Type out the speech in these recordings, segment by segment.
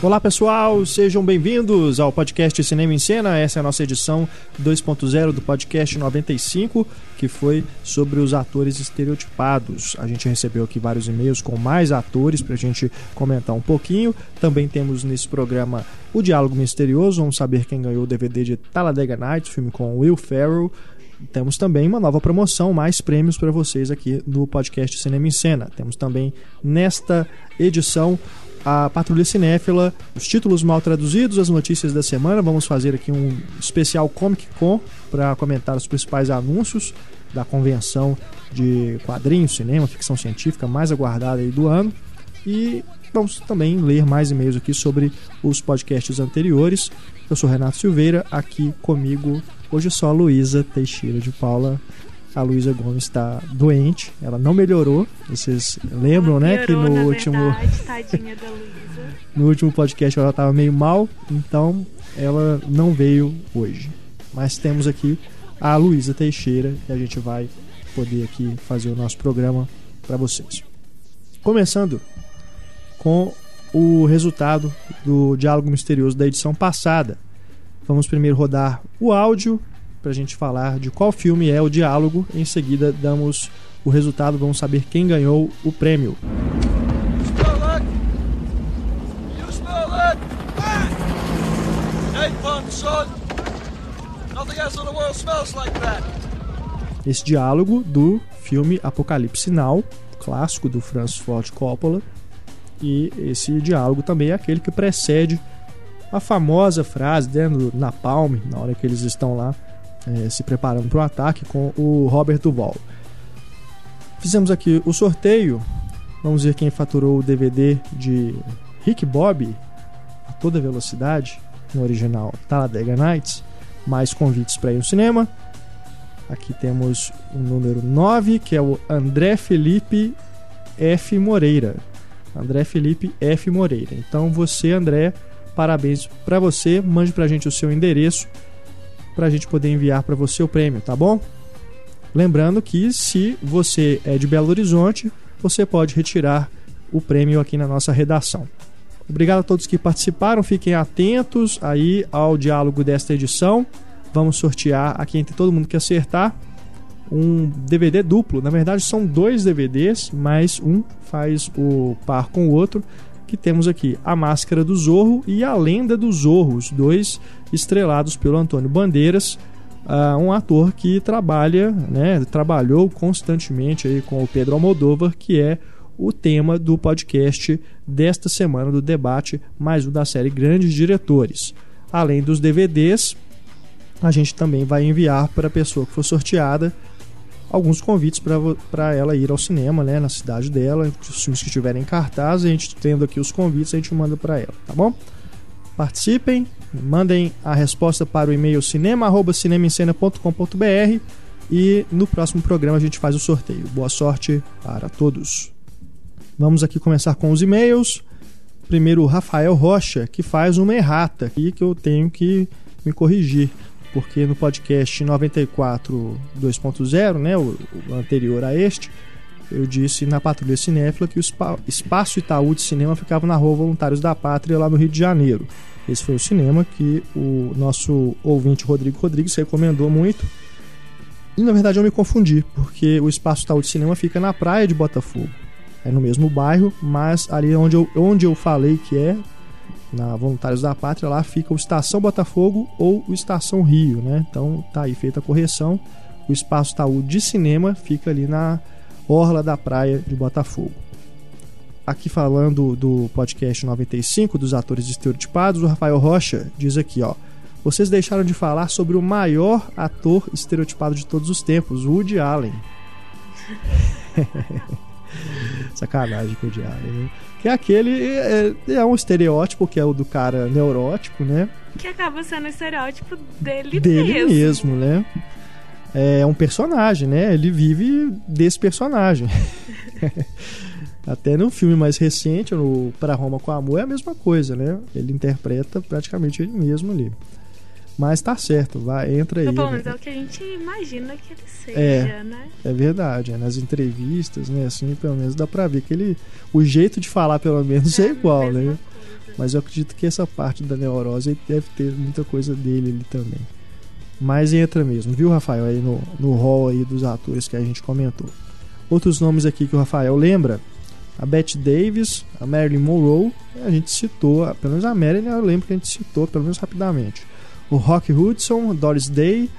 Olá pessoal, sejam bem-vindos ao podcast Cinema em Cena. Essa é a nossa edição 2.0 do podcast 95, que foi sobre os atores estereotipados. A gente recebeu aqui vários e-mails com mais atores para a gente comentar um pouquinho. Também temos nesse programa o Diálogo Misterioso, vamos saber quem ganhou o DVD de Talladega Nights, filme com Will Ferrell. Temos também uma nova promoção, mais prêmios para vocês aqui no podcast Cinema em Cena. Temos também nesta edição a Patrulha Cinéfila, os títulos mal traduzidos, as notícias da semana. Vamos fazer aqui um especial Comic Con para comentar os principais anúncios da convenção de quadrinhos, cinema, ficção científica mais aguardada do ano. E vamos também ler mais e-mails aqui sobre os podcasts anteriores. Eu sou Renato Silveira, aqui comigo hoje só a Luísa Teixeira de Paula a Luísa Gomes está doente, ela não melhorou. Vocês lembram, né, que no último no último podcast ela estava meio mal, então ela não veio hoje. Mas temos aqui a Luísa Teixeira e a gente vai poder aqui fazer o nosso programa para vocês. Começando com o resultado do diálogo misterioso da edição passada. Vamos primeiro rodar o áudio para a gente falar de qual filme é o diálogo. Em seguida, damos o resultado, vamos saber quem ganhou o prêmio. Esse diálogo do filme Apocalipse Now, clássico do Francis Ford Coppola. E esse diálogo também é aquele que precede a famosa frase né, do Napalm, na hora que eles estão lá é, se preparando para o ataque com o Robert Duval. Fizemos aqui o sorteio. Vamos ver quem faturou o DVD de Rick Bob a toda velocidade, no original Talladega Nights, mais convites para ir ao cinema. Aqui temos o número 9, que é o André Felipe F. Moreira. André Felipe F. Moreira. Então você, André, parabéns para você. Mande para a gente o seu endereço para a gente poder enviar para você o prêmio, tá bom? Lembrando que se você é de Belo Horizonte, você pode retirar o prêmio aqui na nossa redação. Obrigado a todos que participaram, fiquem atentos aí ao diálogo desta edição. Vamos sortear aqui entre todo mundo que acertar um DVD duplo. Na verdade, são dois DVDs, mas um faz o par com o outro que temos aqui A Máscara do Zorro e A Lenda do Zorro, os dois estrelados pelo Antônio Bandeiras, uh, um ator que trabalha, né, trabalhou constantemente aí com o Pedro Almodóvar, que é o tema do podcast desta semana do debate, mais um da série Grandes Diretores. Além dos DVDs, a gente também vai enviar para a pessoa que for sorteada alguns convites para ela ir ao cinema, né, na cidade dela, os filmes que estiverem em cartaz, a gente tendo aqui os convites, a gente manda para ela, tá bom? Participem, mandem a resposta para o e-mail cinema@cinemaencena.com.br e no próximo programa a gente faz o sorteio. Boa sorte para todos. Vamos aqui começar com os e-mails. Primeiro o Rafael Rocha, que faz uma errata aqui que eu tenho que me corrigir porque no podcast 94 2.0, né, o, o, anterior a este, eu disse na Patrulha Cinéfila que o Espaço Itaú de Cinema ficava na Rua Voluntários da Pátria, lá no Rio de Janeiro. Esse foi o cinema que o nosso ouvinte Rodrigo Rodrigues recomendou muito. E na verdade eu me confundi, porque o Espaço Itaú de Cinema fica na praia de Botafogo. É no mesmo bairro, mas ali onde eu, onde eu falei que é, na Voluntários da Pátria, lá fica o Estação Botafogo ou o Estação Rio, né? Então tá aí feita a correção. O Espaço Taú de Cinema fica ali na orla da praia de Botafogo. Aqui falando do podcast 95 dos atores estereotipados, o Rafael Rocha diz aqui, ó: Vocês deixaram de falar sobre o maior ator estereotipado de todos os tempos, Woody Allen. Sacanagem com o Allen, né? Que é aquele. É, é, um estereótipo que é o do cara neurótico, né? Que acaba sendo o estereótipo dele, dele mesmo. mesmo, né? É um personagem, né? Ele vive desse personagem. Até no filme mais recente, no Para Roma com Amor, é a mesma coisa, né? Ele interpreta praticamente ele mesmo ali. Mas tá certo, vai, entra aí. Pelo menos né? é o que a gente imagina que ele seja, é, né? É verdade, é, nas entrevistas, né, assim, pelo menos dá pra ver que ele. O jeito de falar, pelo menos, é, é igual, né? Mas eu acredito que essa parte da neurose deve ter muita coisa dele ali também. Mas entra mesmo, viu, Rafael, aí no, no hall aí dos atores que a gente comentou. Outros nomes aqui que o Rafael lembra, a Bette Davis, a Marilyn Monroe, a gente citou, pelo menos a Marilyn eu lembro que a gente citou, pelo menos rapidamente. O Rock Hudson, Doris Day,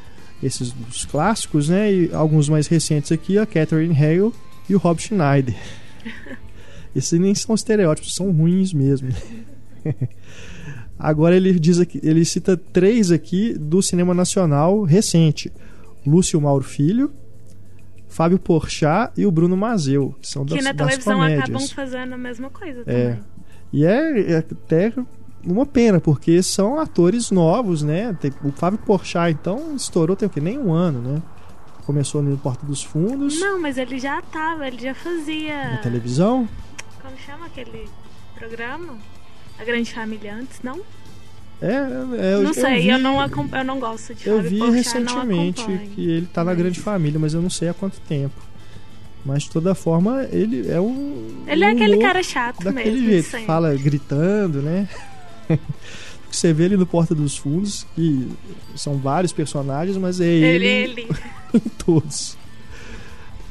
esses dos clássicos, né? E alguns mais recentes aqui, a Catherine Hale e o Rob Schneider. Esses nem são estereótipos, são ruins mesmo. Agora ele diz aqui, ele cita três aqui do cinema nacional recente: Lúcio Mauro Filho, Fábio Porchat e o Bruno Mazeu, que são das, que na das televisão comédias. acabam fazendo a mesma coisa É. também. E é, é até uma pena, porque são atores novos, né? O Fábio Porchat, então, estourou tem o quê? Nem um ano, né? Começou no Porta dos Fundos, Não, mas ele já tava, ele já fazia. na televisão. Como chama aquele programa? A Grande Família antes, não? É, é, eu, não sei, vi, eu, não, eu não gosto de Eu vi Porchat, recentemente que ele tá na Grande Família, mas eu não sei há quanto tempo. Mas de toda forma, ele é um. Ele é um aquele humor cara chato daquele mesmo. jeito, sempre. fala gritando, né? Você vê ele no Porta dos Fundos, que são vários personagens, mas é Ele, ele, ele. em todos.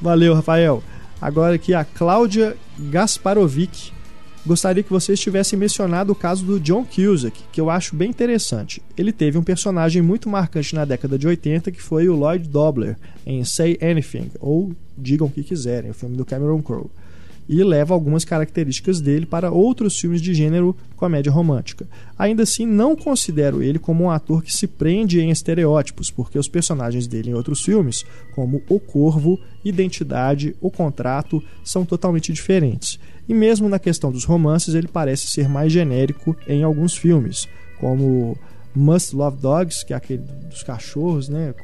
Valeu, Rafael. Agora aqui a Cláudia Gasparovic. Gostaria que vocês tivessem mencionado o caso do John Cusack, que eu acho bem interessante. Ele teve um personagem muito marcante na década de 80, que foi o Lloyd Dobler, em Say Anything, ou Digam o que quiserem, o filme do Cameron Crowe. E leva algumas características dele para outros filmes de gênero comédia romântica. Ainda assim, não considero ele como um ator que se prende em estereótipos, porque os personagens dele em outros filmes, como O Corvo, Identidade, O Contrato, são totalmente diferentes. E mesmo na questão dos romances, ele parece ser mais genérico em alguns filmes, como Must Love Dogs, que é aquele dos cachorros, né?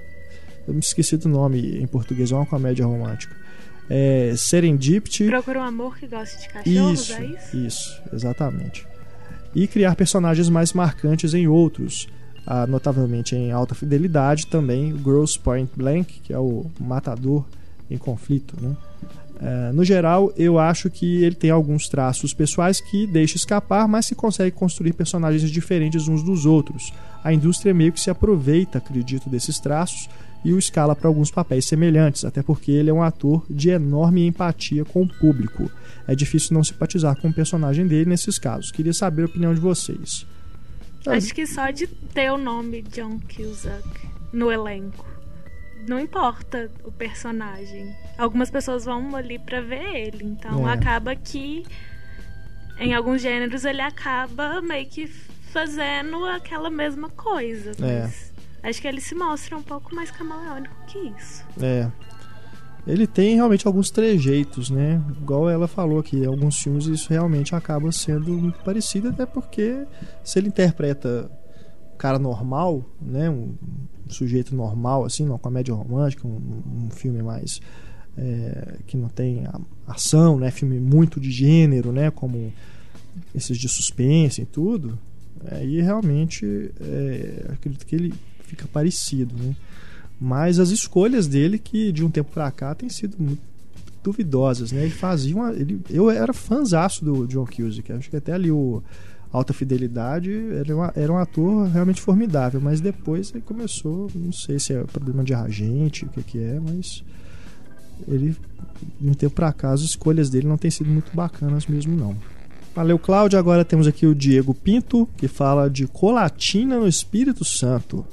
Eu me esqueci do nome em português, é uma comédia romântica. É, Serendipity. Procura um amor que goste de cachorros, Isso, é isso? isso, exatamente. E criar personagens mais marcantes em outros, ah, notavelmente em alta fidelidade, também Gross Point Blank, que é o matador em conflito. Né? Eh, no geral, eu acho que ele tem alguns traços pessoais que deixa escapar, mas se consegue construir personagens diferentes uns dos outros. A indústria meio que se aproveita, acredito, desses traços e o escala para alguns papéis semelhantes, até porque ele é um ator de enorme empatia com o público. É difícil não simpatizar com o personagem dele nesses casos. Queria saber a opinião de vocês. Acho que só de ter o nome John Cusack no elenco. Não importa o personagem. Algumas pessoas vão ali pra ver ele. Então É. acaba que em alguns gêneros ele acaba meio que fazendo aquela mesma coisa. É. Acho que ele se mostra um pouco mais camaleônico que isso. É. Ele tem realmente alguns trejeitos, né? Igual ela falou aqui, alguns filmes isso realmente acaba sendo muito parecido, até porque se ele interpreta um cara normal, né? Um, sujeito normal, assim, numa comédia romântica, um, um filme mais. é, que não tem ação, né? Filme muito de gênero, né? Como esses de suspense e tudo. Aí realmente é, acredito que ele fica parecido, né? Mas as escolhas dele, que de um tempo pra cá têm sido muito duvidosas, né? Ele fazia uma. Ele, eu era fãzaço do John Cusack. Acho que até ali o Alta Fidelidade era, uma- era um ator realmente formidável. Mas depois ele começou, não sei se é problema de agente, o que, que é, mas ele, de um tempo pra cá, as escolhas dele não têm sido muito bacanas mesmo, não. Valeu, Cláudio. Agora temos aqui o Diego Pinto, que fala de Colatina no Espírito Santo.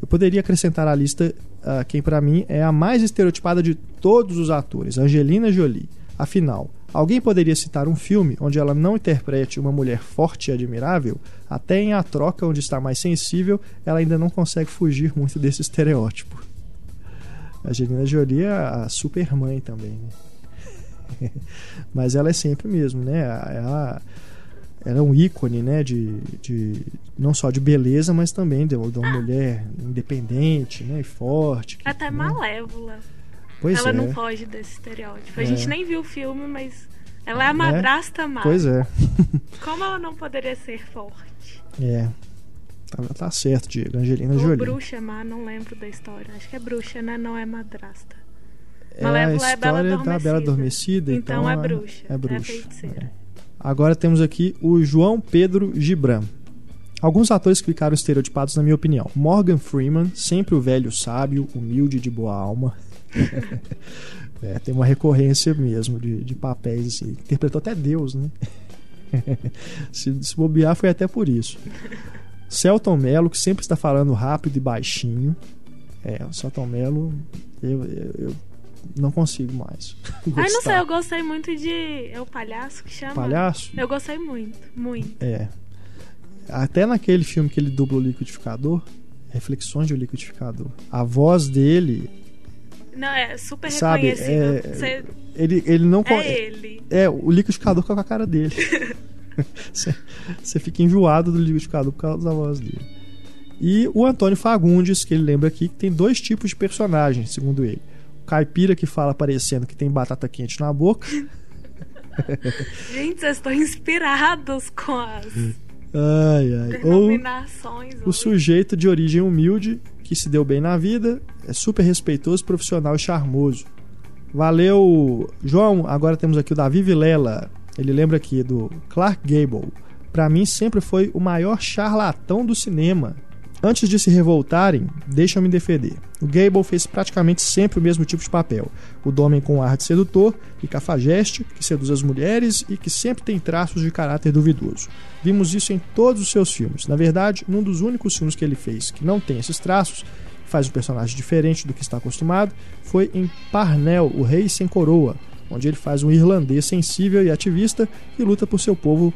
Eu poderia acrescentar à lista ah, quem para mim é a mais estereotipada de todos os atores, Angelina Jolie. Afinal, alguém poderia citar um filme onde ela não interprete uma mulher forte e admirável? Até em A Troca, onde está mais sensível, ela ainda não consegue fugir muito desse estereótipo. A Angelina Jolie é a super mãe também, né? Mas ela é sempre mesmo, né? Ela, ela é um ícone, né? De, de não só de beleza, mas também de, de uma mulher independente, né? E forte. que- Até né? malévola. Pois ela é. não foge desse estereótipo. A É. gente nem viu o filme, mas ela é a madrasta má. Pois é. Como ela não poderia ser forte? É. Tá, tá certo, Diego. Angelina Ou Jolie. bruxa má, não lembro da história. Acho que é bruxa, né? Não é madrasta. É a Malévola é Bela história da Bela Adormecida. Então Então, é a- bruxa, É é bruxa. feiticeira. Agora temos aqui o João Pedro Gibran. Alguns atores que ficaram estereotipados, na minha opinião. Morgan Freeman, sempre o velho sábio, humilde de boa alma. é, tem uma recorrência mesmo de, de papéis assim. Interpretou até Deus, né? se, se bobear, foi até por isso. Celton Mello, que sempre está falando rápido e baixinho. É, o Celton Mello, eu, eu, eu não consigo mais. Ai, não sei, eu gostei muito de. É o palhaço que chama? Palhaço? Eu gostei muito, muito. É. Até naquele filme que ele dubla o liquidificador, Reflexões de um Liquidificador, a voz dele. Não, é super sabe, reconhecível. é, Você- ele, ele não. É ele. É, o liquidificador com a cara dele. Você fica enjoado do liquidificador por causa da voz dele. E o Antônio Fagundes, que ele lembra aqui, que tem dois tipos de personagens, segundo ele. Caipira que fala parecendo que tem batata quente na boca. Gente, vocês estão inspirados com as Ai, ai. Ou o sujeito de origem humilde, que se deu bem na vida, é super respeitoso, profissional e charmoso. Valeu, João. Agora temos aqui o Davi Vilela. Ele lembra aqui do Clark Gable. Pra mim sempre foi o maior charlatão do cinema. Antes de se revoltarem, deixa-me defender. O Gable fez praticamente sempre o mesmo tipo de papel. O homem com ar de sedutor e cafajeste, que seduz as mulheres e que sempre tem traços de caráter duvidoso. Vimos isso em todos os seus filmes. Na verdade, num dos únicos filmes que ele fez que não tem esses traços, faz um personagem diferente do que está acostumado, foi em Parnell, o Rei Sem Coroa, onde ele faz um irlandês sensível e ativista que luta por seu povo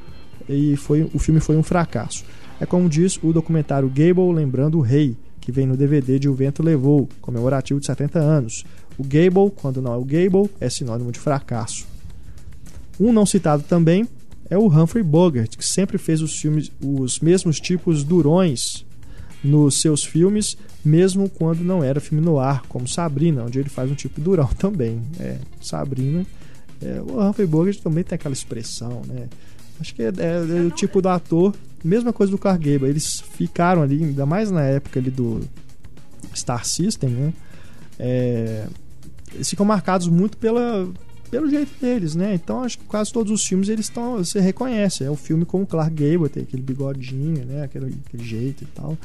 e foi, o filme foi um fracasso. É como diz o documentário Gable Lembrando o Rei, que vem no DVD de O Vento Levou, comemorativo de 70 anos. O Gable, quando não é o Gable, é sinônimo de fracasso. Um não citado também é o Humphrey Bogart, que sempre fez os filmes os mesmos tipos durões nos seus filmes, mesmo quando não era filme no ar, como Sabrina, onde ele faz um tipo durão também. É, Sabrina. é, o Humphrey Bogart também tem aquela expressão, né? Acho que é, é- é o tipo do ator, mesma coisa do Clark Gable. Eles ficaram ali, ainda mais na época ali do Star System, né? É, eles ficam marcados muito pela, pelo jeito deles, né? Então acho que quase todos os filmes eles estão. Você reconhece. É o filme como Clark Gable, tem aquele bigodinho, né? Aquele, aquele jeito e tal.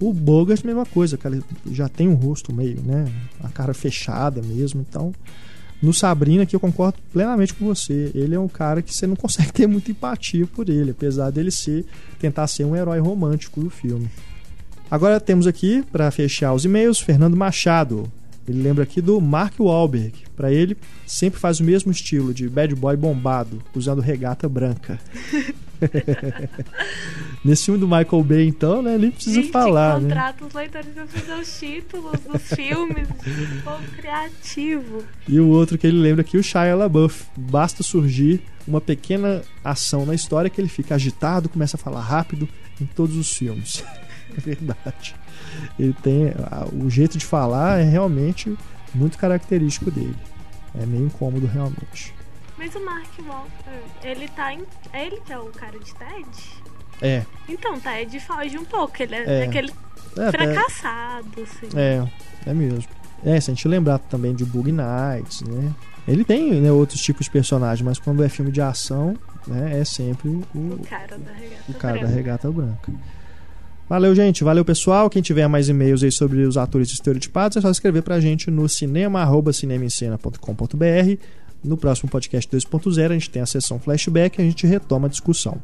O Bogart, mesma coisa, cara, já tem um rosto meio, né? A cara fechada mesmo. Então, no Sabrina, aqui eu concordo plenamente com você. Ele é um cara que você não consegue ter muita empatia por ele, apesar dele ser tentar ser um herói romântico do filme. Agora temos aqui, para fechar os e-mails, Fernando Machado. Ele lembra aqui do Mark Wahlberg. Para ele, sempre faz o mesmo estilo de bad boy bombado, usando regata branca. Nesse filme do Michael Bay, então, né? Nem precisa Gente, falar, né? contrata os leitores pra fazer os títulos dos filmes. Povo criativo. E o outro que ele lembra aqui, o Shia LaBeouf. Basta surgir uma pequena ação na história que ele fica agitado, começa a falar rápido em todos os filmes. É verdade. Ele tem o jeito de falar é realmente muito característico dele. É meio incômodo realmente. Mas o Mark Walter, ele tá em. É ele que é o cara de TED? É. Então, TED foge um pouco. Ele é, É. aquele É, fracassado, assim. é, é mesmo. É, se a gente lembrar também de Bug Nights, né? Ele tem né, outros tipos de personagem, mas quando é filme de ação, né, é sempre o, O cara da regata. o cara da branca. regata branca. Valeu, gente. Valeu, pessoal. Quem tiver mais e-mails aí sobre os atores estereotipados, é só escrever pra gente no cinema.cinemaencena.com.br. No próximo podcast 2.0, a gente tem a sessão flashback e a gente retoma a discussão.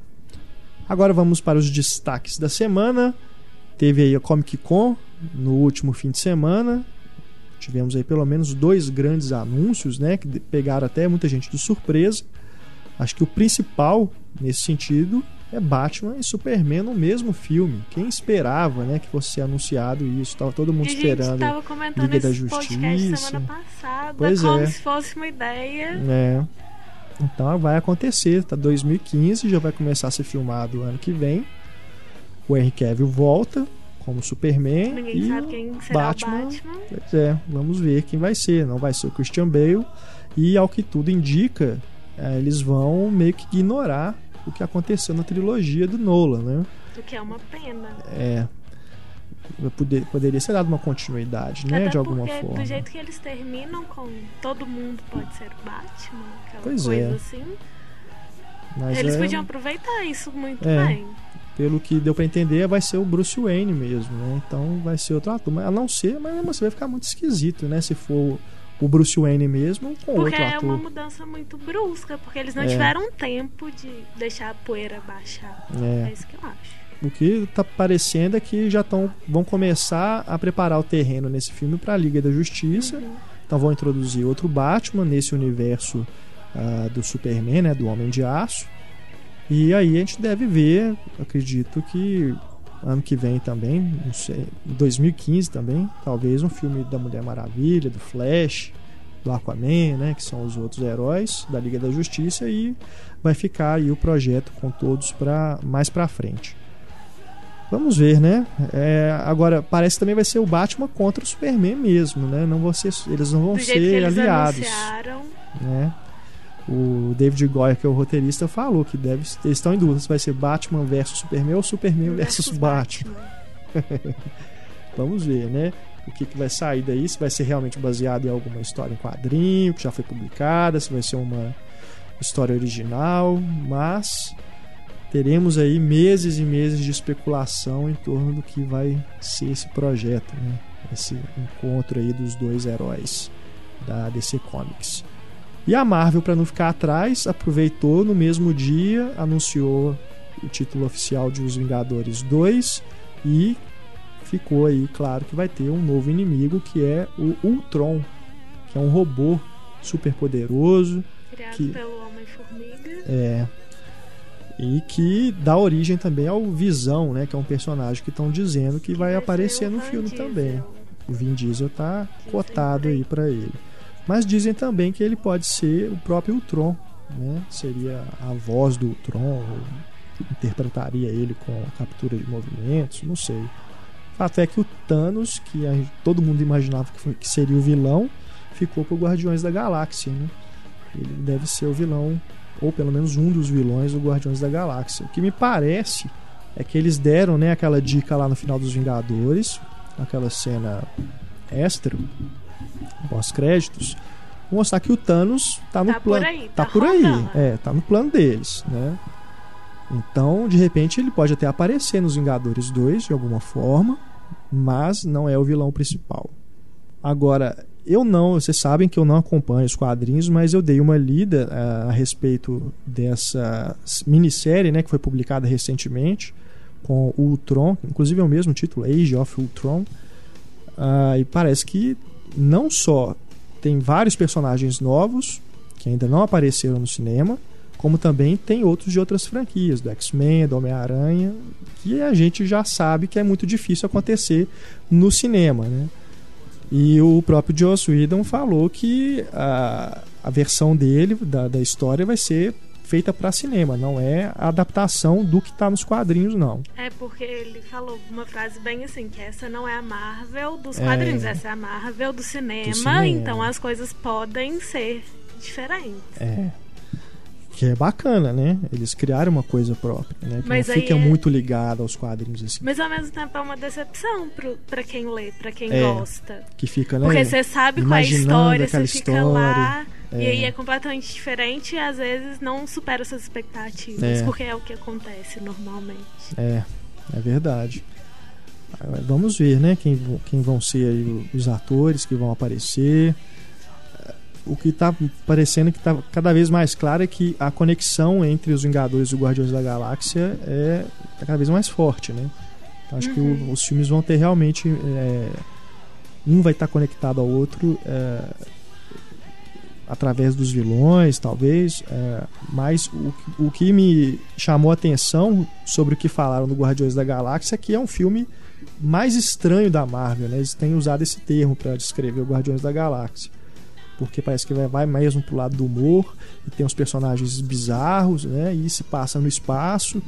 Agora vamos para os destaques da semana. Teve aí a Comic Con no último fim de semana. Tivemos aí pelo menos dois grandes anúncios, né? Que pegaram até muita gente de surpresa. Acho que o principal nesse sentido é Batman e Superman no mesmo filme. Quem esperava, né, que fosse ser anunciado isso? Tava todo E mundo a gente esperando. comentando Liga da Justiça. semana passada, Pois como é. se fosse uma ideia. É. Então vai acontecer, tá 2015, já vai começar a ser filmado ano que vem. O Henry Cavill volta como Superman Ninguém e sabe quem será Batman, o Batman. Pois é, vamos ver quem vai ser. Não vai ser o Christian Bale. E ao que tudo indica, eh, eles vão meio que ignorar o que aconteceu na trilogia do Nolan, né? O que é uma pena. É. poder- poderia ser dado uma continuidade, né? Até de alguma porque forma. do jeito que eles terminam com todo mundo pode ser o Batman, aquela Pois coisa é. assim. Mas Eles é- podiam aproveitar isso muito É. bem. pelo que deu pra entender, vai ser o Bruce Wayne mesmo, né? Então vai ser outro ator. Mas a não ser, mas mesmo assim vai ficar muito esquisito, né? Se for o Bruce Wayne mesmo com Porque outro é ator. uma mudança muito brusca, porque eles não É. tiveram tempo de deixar a poeira baixar. É. É isso que eu acho. O que tá parecendo é que já tão, vão começar a preparar o terreno nesse filme pra Liga da Justiça. Uhum. Então vão introduzir outro Batman nesse universo ah, do Superman, né? Do Homem de Aço. E aí a gente deve ver, acredito que ano que vem também, não sei, 2015 também, talvez um filme da Mulher Maravilha, do Flash, do Aquaman, né, que são os outros heróis da Liga da Justiça e vai ficar aí o projeto com todos para mais para frente. Vamos ver, né? É, agora parece que também vai ser o Batman contra o Superman mesmo, né? Não vão ser, eles não vão ser eles aliados né? O David Goyer, que é o roteirista, falou que deve, eles estão em dúvida se vai ser Batman versus Superman ou Superman versus Batman. Vamos ver, né? O que, que vai sair daí, se vai ser realmente baseado em alguma história em quadrinho que já foi publicada, se vai ser uma história original, mas teremos aí meses e meses de especulação em torno do que vai ser esse projeto, né? Esse encontro aí dos dois heróis da DC Comics. E a Marvel, para não ficar atrás, aproveitou no mesmo dia, anunciou o título oficial de Os Vingadores 2 e ficou aí claro que vai ter um novo inimigo que é o Ultron, que é um robô super poderoso, criado que- pelo Homem-Formiga. é, e que dá origem também ao Visão, né, que é um personagem que estão dizendo que vai ser aparecer no Van filme Diesel. também. O Vin Diesel tá Dizem cotado aí para ele. Mas dizem também que ele pode ser o próprio Ultron, né? Seria a voz do Ultron, ou interpretaria ele com captura de movimentos, não sei. O fato é que o Thanos, que todo mundo imaginava que, foi- que seria o vilão, ficou pro Guardiões da Galáxia, né? Ele deve ser o vilão, ou pelo menos um dos vilões do Guardiões da Galáxia. O que me parece é que eles deram, né, aquela dica lá no final dos Vingadores, aquela cena extra, pós-créditos, mostrar que o Thanos tá no Tá por plano. aí, tá, tá por aí, é, tá no plano deles, né? Então, de repente, ele pode até aparecer nos Vingadores 2 de alguma forma, mas não é o vilão principal. Agora, eu não, vocês sabem que eu não acompanho os quadrinhos, mas eu dei uma lida ah, a respeito dessa minissérie, né, que foi publicada recentemente com o Ultron, inclusive é o mesmo título, Age of Ultron. Ah, e parece que não só tem vários personagens novos que ainda não apareceram no cinema, como também tem outros de outras franquias, do X-Men, do Homem-Aranha, que a gente já sabe que é muito difícil acontecer no cinema, né? E o próprio Joss Whedon falou que a, a versão dele, da, da história, vai ser feita para cinema, não é a adaptação do que está nos quadrinhos, não. É porque ele falou uma frase bem assim, que essa não é a Marvel dos É. quadrinhos, essa é a Marvel do cinema, cinema. então as coisas podem ser diferentes. É. Que é bacana, né? Eles criaram uma coisa própria, né? Que Mas não fica é- muito ligado aos quadrinhos, assim. Mas ao mesmo tempo é uma decepção pro, pra quem lê, pra quem É, gosta. Que fica, né? Porque você sabe qual é a história, você fica história. lá, e É. aí é completamente diferente e às vezes não supera suas expectativas, É. porque é o que acontece normalmente. É, é verdade. Vamos ver, né? Quem, quem vão ser os atores que vão aparecer. O que tá parecendo que tá cada vez mais claro é que a conexão entre os Vingadores e os Guardiões da Galáxia é tá cada vez mais forte, né? Então, acho que Uhum. o- os filmes vão ter realmente. é, um vai estar conectado ao outro é, através dos vilões, talvez. é, mas o, o que me chamou a atenção sobre o que falaram do Guardiões da Galáxia é que é um filme mais estranho da Marvel, né? Eles têm usado esse termo para descrever o Guardiões da Galáxia. Porque parece que vai, mesmo pro lado do humor e tem uns personagens bizarros, né? E se passa no espaço.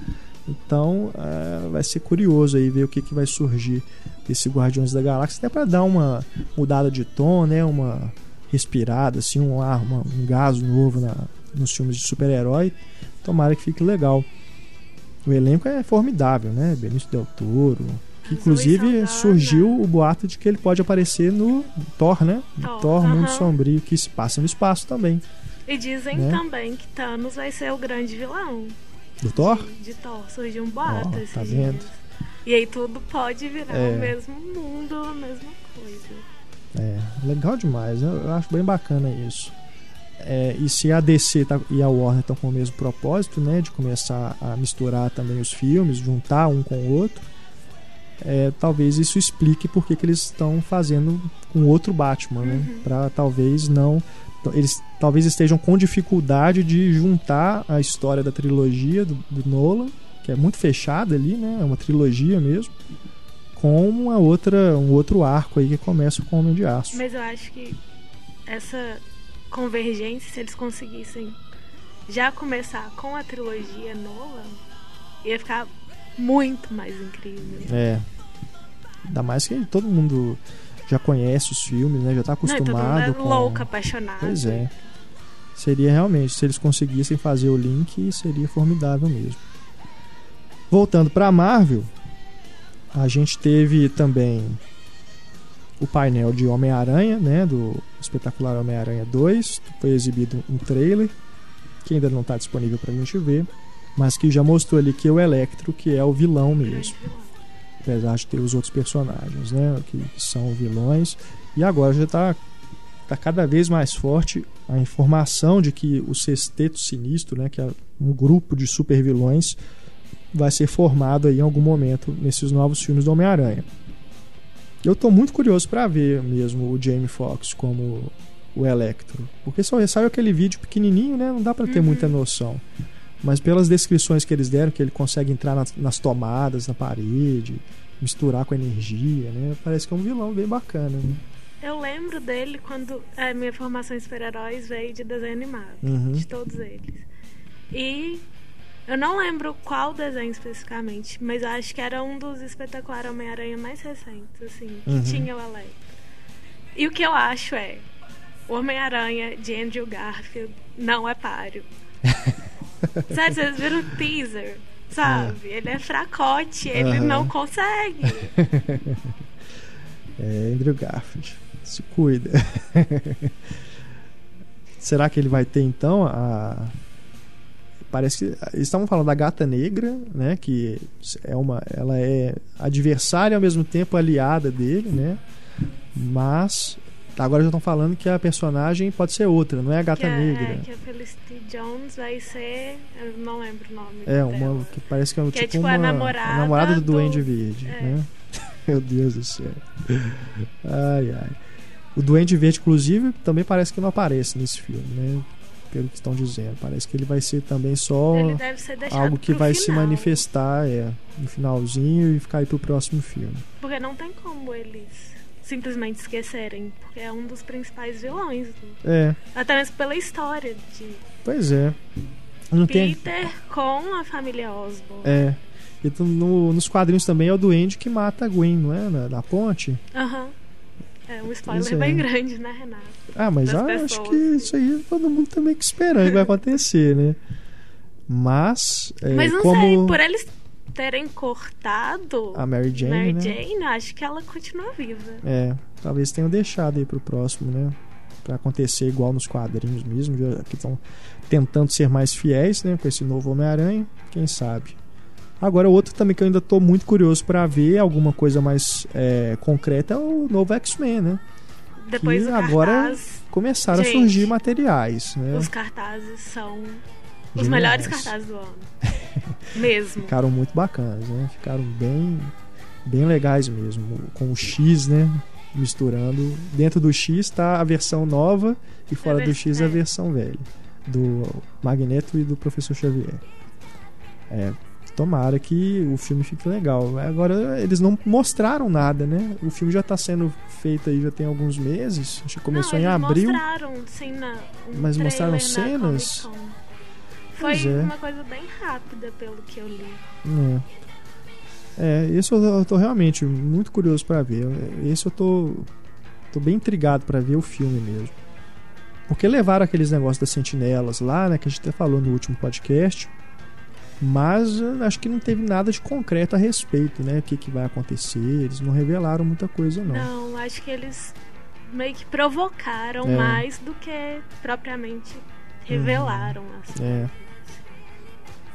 Então é, vai ser curioso aí ver o que, que vai surgir desse Guardiões da Galáxia, até para dar uma mudada de tom, né? Uma respirada, assim, um ar, uma- um gás novo na, nos filmes de super-herói. Tomara que fique legal. O elenco é formidável, né? Benício Del Toro. Que inclusive surgiu o boato de que ele pode aparecer no Thor, né? Thor, Thor Mundo aham. Sombrio, que se passa no espaço também. E dizem Né? também que Thanos vai ser o grande vilão Do Thor? de, de Thor. Surgiu um boato esses tá dias. vendo? E aí tudo pode virar É. o mesmo mundo, a mesma coisa. É, legal demais. Eu, eu acho bem bacana isso. É, e se a DC tá- e a Warner estão com o mesmo propósito, né, de começar a misturar também os filmes, juntar um com o outro, é, talvez isso explique por que eles estão fazendo com outro Batman, né, Uhum. para talvez não eles talvez estejam com dificuldade de juntar a história da trilogia do, do Nolan, que é muito fechada ali, né, é uma trilogia mesmo, com uma outra, um outro arco aí que começa com o Homem de Aço. Mas eu acho que essa convergência, se eles conseguissem já começar com a trilogia Nolan, ia ficar muito mais incrível. É. Ainda mais que todo mundo já conhece os filmes, né? Já tá Não, e todo acostumado mundo é com. louco, apaixonado. Pois é. Seria realmente, se eles conseguissem fazer o link, seria formidável mesmo. Voltando pra Marvel, a gente teve também o painel de Homem-Aranha, né? Do espetacular Homem-Aranha 2. Foi exibido um trailer, que ainda não está disponível pra gente ver, mas que já mostrou ali que é o Electro, que é o vilão mesmo apesar de ter os outros personagens, né, que são vilões. E agora já está tá cada vez mais forte a informação de que o Sexteto Sinistro, né, que é um grupo de super vilões, vai ser formado aí em algum momento nesses novos filmes do Homem-Aranha. Eu tô muito curioso para ver mesmo o Jamie Foxx como o Electro, porque só saiu aquele vídeo pequenininho, né, não dá para ter Uhum. muita noção. Mas pelas descrições que eles deram, que ele consegue entrar nas, nas tomadas, na parede, misturar com energia, né? Parece que é um vilão bem bacana. Né? Eu lembro dele quando a minha formação em super-heróis veio de desenho animado. Uhum. De todos eles. E eu não lembro qual desenho especificamente, mas eu acho que era um dos espetaculares Homem-Aranha mais recentes, assim, que Uhum. tinha o Electro. E o que eu acho é, o Homem-Aranha de Andrew Garfield não é páreo. Sabe, vocês viram o teaser? Sabe? Ele é fracote, ele Aham. não consegue. É Andrew Garfield. Se cuida. Será que ele vai ter então a. Parece que eles estavam falando da gata negra, né? Que é uma, ela é adversária e ao mesmo tempo aliada dele, né? Mas agora já estão falando que a personagem pode ser outra, não é a gata que, a- negra. É, que a Felicity Jones vai ser. Eu não lembro o nome. É, dela. uma que parece que é, Que é tipo, tipo a uma namorada a namorada do, do- Duende Verde, é. né? Meu Deus do céu. Ai, ai. O Duende Verde, inclusive, também parece que não aparece nesse filme, né? Pelo que estão dizendo. Parece que ele vai ser também só ser algo que vai se final, manifestar é, no finalzinho e ficar aí pro próximo filme. Porque não tem como eles simplesmente esquecerem. Porque é um dos principais vilões. do- É, Até mesmo pela história de pois é. Não tem. Peter com a família Osborn. É. E no- nos quadrinhos também é o Duende que mata a Gwen, não é? Na, na ponte. Aham. É um spoiler é. bem grande, né, Renato? Ah, mas eu acho que isso aí todo mundo também que esperando que vai acontecer, né? Mas, é, Mas não como sei, por eles terem cortado a Mary Jane, Mary né? Jane, acho que ela continua viva. É, talvez tenham deixado aí pro próximo, né? Pra acontecer igual nos quadrinhos mesmo, já que estão tentando ser mais fiéis, né? Com esse novo Homem-Aranha, quem sabe. Agora, outro também que eu ainda tô muito curioso pra ver alguma coisa mais é, concreta é o novo X-Men, né? Depois Que agora cartaz, Começaram Gente, a surgir materiais, né? os cartazes são os melhores cartazes do ano. Mesmo. ficaram muito bacanas, né? Ficaram bem, bem legais mesmo, com o X, né? Misturando. Dentro do X está a versão nova e fora A do X a é. versão velha do Magneto e do Professor Xavier. É, tomara que o filme fique legal. Agora eles não mostraram nada, né? O filme já está sendo feito aí já tem alguns meses. Acho que começou não, em abril. mostraram, sim, na, um Mas mostraram cenas? Foi é. uma coisa bem rápida, pelo que eu li. É. É, esse eu, eu tô realmente muito curioso pra ver. Esse eu tô, tô bem intrigado pra ver o filme mesmo. Porque levaram aqueles negócios das sentinelas lá, né? Que a gente até falou no último podcast. Mas eh, acho que não teve nada de concreto a respeito, né? O que, que vai acontecer. Eles não revelaram muita coisa, não. Não, acho que eles meio que provocaram É. mais do que propriamente revelaram as É.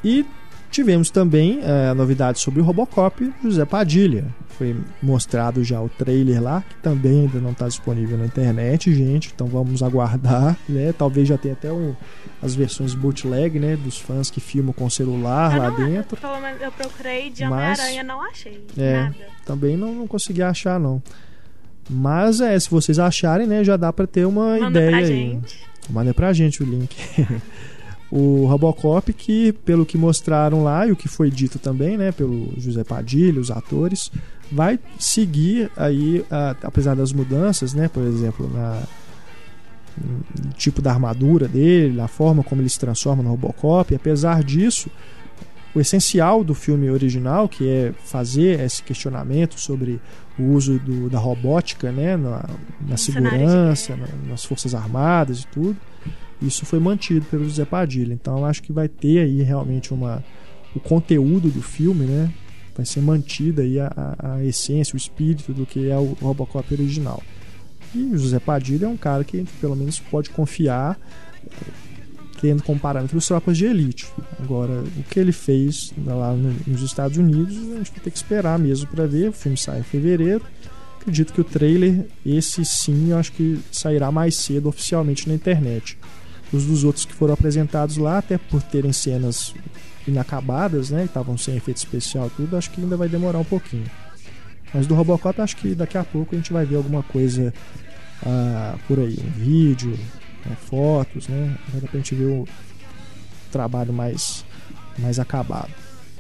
E tivemos também é, a novidade sobre o Robocop José Padilha. Foi mostrado já o trailer lá, que também ainda não está disponível na internet, gente. Então vamos aguardar, né? Talvez já tenha até um, as versões bootleg, né? Dos fãs que filmam com celular Eu lá não- dentro. Pelo menos eu procurei de Mas- Homem-Aranha, não achei. É. Nada. Também não, não consegui achar, não. Mas é, se vocês acharem, né, já dá para ter uma Manda ideia pra aí. gente. Manda pra gente o link. o Robocop, que pelo que mostraram lá e o que foi dito também, né, pelo José Padilha, os atores, vai seguir aí, a- apesar das mudanças, né, por exemplo, na no tipo da armadura dele, na forma como ele se transforma no Robocop, apesar disso, o essencial do filme original, que é fazer esse questionamento sobre o uso do- da robótica né, na, na segurança, na- nas forças armadas e tudo, isso foi mantido pelo José Padilha. Então acho que vai ter aí realmente uma o conteúdo do filme, né? Vai ser mantida aí a, a- essência, o espírito do que é o Robocop original. E o José Padilha é um cara que a gente pelo menos pode confiar tendo como parâmetro os tropas de elite. Agora, o que ele fez lá no- nos Estados Unidos, a gente vai ter que esperar mesmo para ver. O filme sai em fevereiro. Acredito que o trailer, esse sim, eu acho que sairá mais cedo oficialmente na internet. Os dos outros que foram apresentados lá, até por terem cenas inacabadas, né, estavam sem efeito especial tudo, acho que ainda vai demorar um pouquinho. Mas do Robocop, acho que daqui a pouco a gente vai ver alguma coisa ah, por aí, um vídeo, né, fotos, né? Dar pra gente ver o trabalho mais, mais acabado.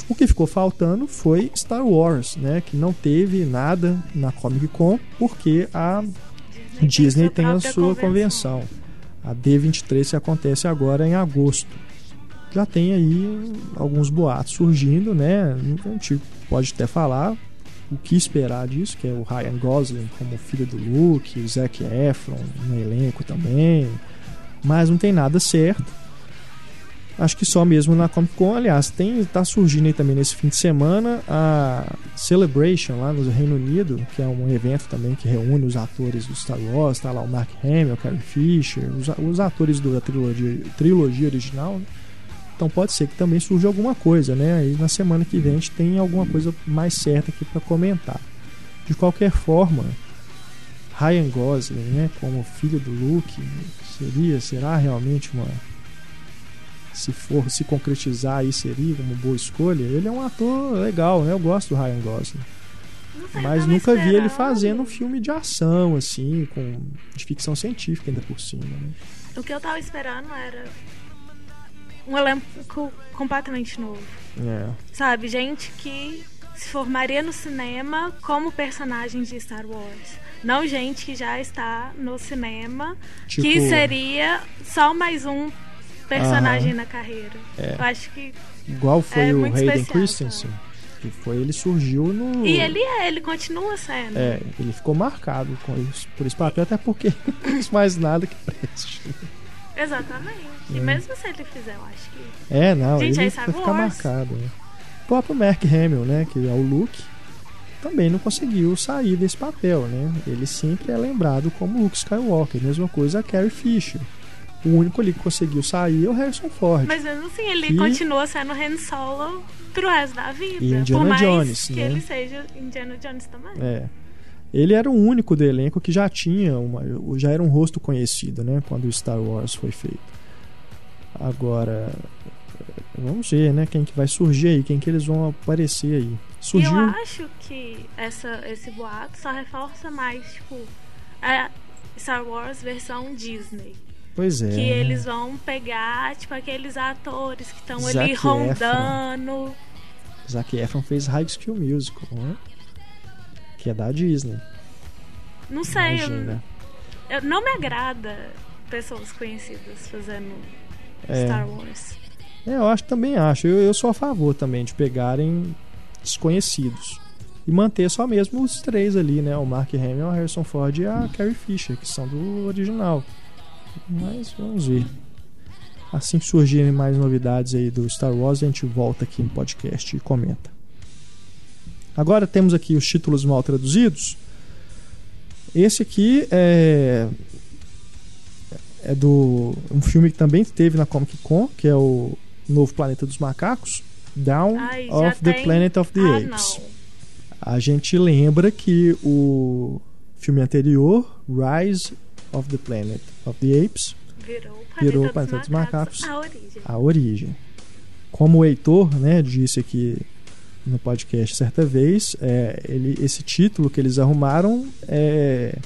O que ficou faltando foi Star Wars, né? Que não teve nada na Comic Con porque a Disney tem a sua convenção. A D23 que acontece agora em agosto. Já tem aí alguns boatos surgindo, né? A gente pode até falar o que esperar disso, que é o Ryan Gosling como filho do Luke, o Zac Efron no elenco também, mas não tem nada certo. Acho que só mesmo na Comic Con, aliás, tem tá surgindo aí também nesse fim de semana a Celebration lá no Reino Unido, que é um evento também que reúne os atores do Star Wars, tá lá o Mark Hamill, Carrie Fisher, os, os atores da trilogia, trilogia original. né? Então pode ser que também surja alguma coisa, né? Aí na semana que vem a gente tem alguma coisa mais certa aqui para comentar. De qualquer forma, Ryan Gosling, né, como filho do Luke, seria, será realmente uma se for se concretizar aí seria uma boa escolha. Ele é um ator legal, né? Eu gosto do Ryan Gosling. Mas nunca vi ele fazendo um filme de ação assim, com de ficção científica ainda por cima, né? O que eu tava esperando era um elenco completamente novo. É. Sabe, gente que se formaria no cinema como personagem de Star Wars. Não gente que já está no cinema, Tipo, que seria só mais um personagem na carreira. É. Eu acho que. igual foi é o Hayden especial, Christensen, que foi ele surgiu no E ele é, ele continua sendo. É, ele ficou marcado com isso, por esse papel, até porque não fez mais nada que preste. Exatamente. E Hum. mesmo se ele fizer, eu acho que. É, não, Gente, ele vai ficar marcado. Né? O próprio Mark Hamill, né, que é o Luke, também não conseguiu sair desse papel, né? Ele sempre é lembrado como Luke Skywalker. Mesma coisa a Carrie Fisher. O único ali que conseguiu sair é o Harrison Ford. Mas mesmo assim, ele E- continua sendo Han Solo pro resto da vida. E Indiana por mais Jones, que né? ele seja Indiana Jones também. É. Ele era o único do elenco que já tinha uma, já era um rosto conhecido, né, quando o Star Wars foi feito. Agora vamos ver, né, quem que vai surgir aí, quem que eles vão aparecer aí. Surgiu eu acho que essa, esse boato só reforça mais, tipo, a Star Wars versão Disney. Pois é. Que eles vão pegar, tipo, aqueles atores que estão ali rondando. Zac Efron fez High School Musical, né? Que é da Disney. Não sei, eu, Imagina. eu- não me agrada pessoas conhecidas fazendo É. Star Wars. É, eu acho também acho. Eu, eu sou a favor também de pegarem desconhecidos e manter só mesmo os três ali, né? O Mark Hamill, o Harrison Ford e a Carrie Fisher, que são do original. Mas vamos ver. Assim que surgirem mais novidades aí do Star Wars, a gente volta aqui no podcast e comenta. Agora temos aqui os títulos mal traduzidos. Esse aqui é é do um filme que também teve na Comic Con, que é o Novo Planeta dos Macacos, Down Ai, of the tem- Planet of the ah, Apes. não. A gente lembra que o filme anterior, Rise of the Planet of the Apes, Virou o Planeta, Virou o dos, Planeta dos macacos, Macacos. A origem. a origem. Como o Heitor né, disse aqui no podcast certa vez, é, ele, esse título que eles arrumaram é,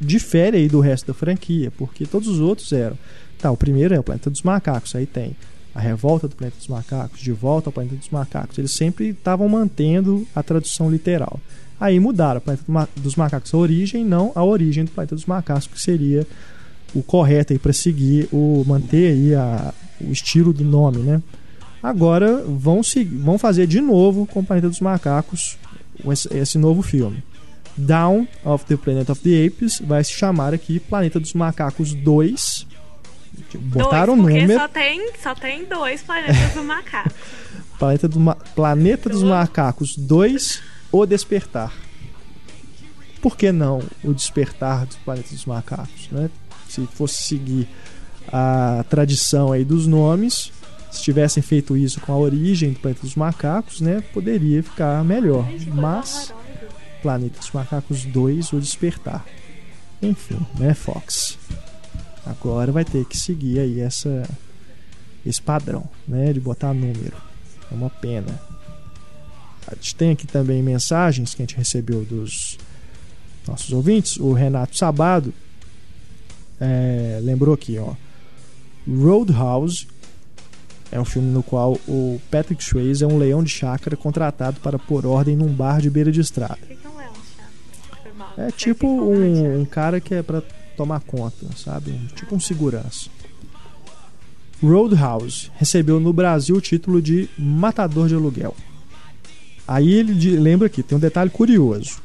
difere aí do resto da franquia, porque todos os outros eram. Tá, o primeiro é o Planeta dos Macacos, aí tem a Revolta do Planeta dos Macacos, De Volta ao Planeta dos Macacos. Eles sempre estavam mantendo a tradução literal. Aí mudaram o Planeta dos Macacos a origem, não a origem do Planeta dos Macacos, que seria o correto aí para seguir o manter aí a, o estilo do nome, né? Agora vão seguir, vão fazer de novo com o Planeta dos Macacos esse, esse novo filme. Down of the Planet of the Apes vai se chamar aqui Planeta dos Macacos 2. Botaram dois, porque número só tem, só tem dois planetas do macaco. Planeta, do Ma- Planeta dos Macacos 2 O Despertar. Por que não o Despertar do Planeta dos Macacos? Né? Se fosse seguir a tradição aí dos nomes, se tivessem feito isso com a origem do Planeta dos Macacos, né, poderia ficar melhor. Mas. Planeta dos Macacos 2 O Despertar. Enfim, né, Fox? Agora vai ter que seguir aí essa esse padrão, né, de botar número. É uma pena. A gente tem aqui também mensagens que a gente recebeu dos nossos ouvintes. O Renato Sabado é, lembrou aqui, ó. Roadhouse é um filme no qual o Patrick Swayze é um leão de chácara contratado para pôr ordem num bar de beira de estrada. O que que é um leão. É tipo um, um cara que é pra tomar conta, sabe? Tipo um segurança. Roadhouse recebeu no Brasil o título de Matador de Aluguel. Aí ele lembra aqui, tem um detalhe curioso.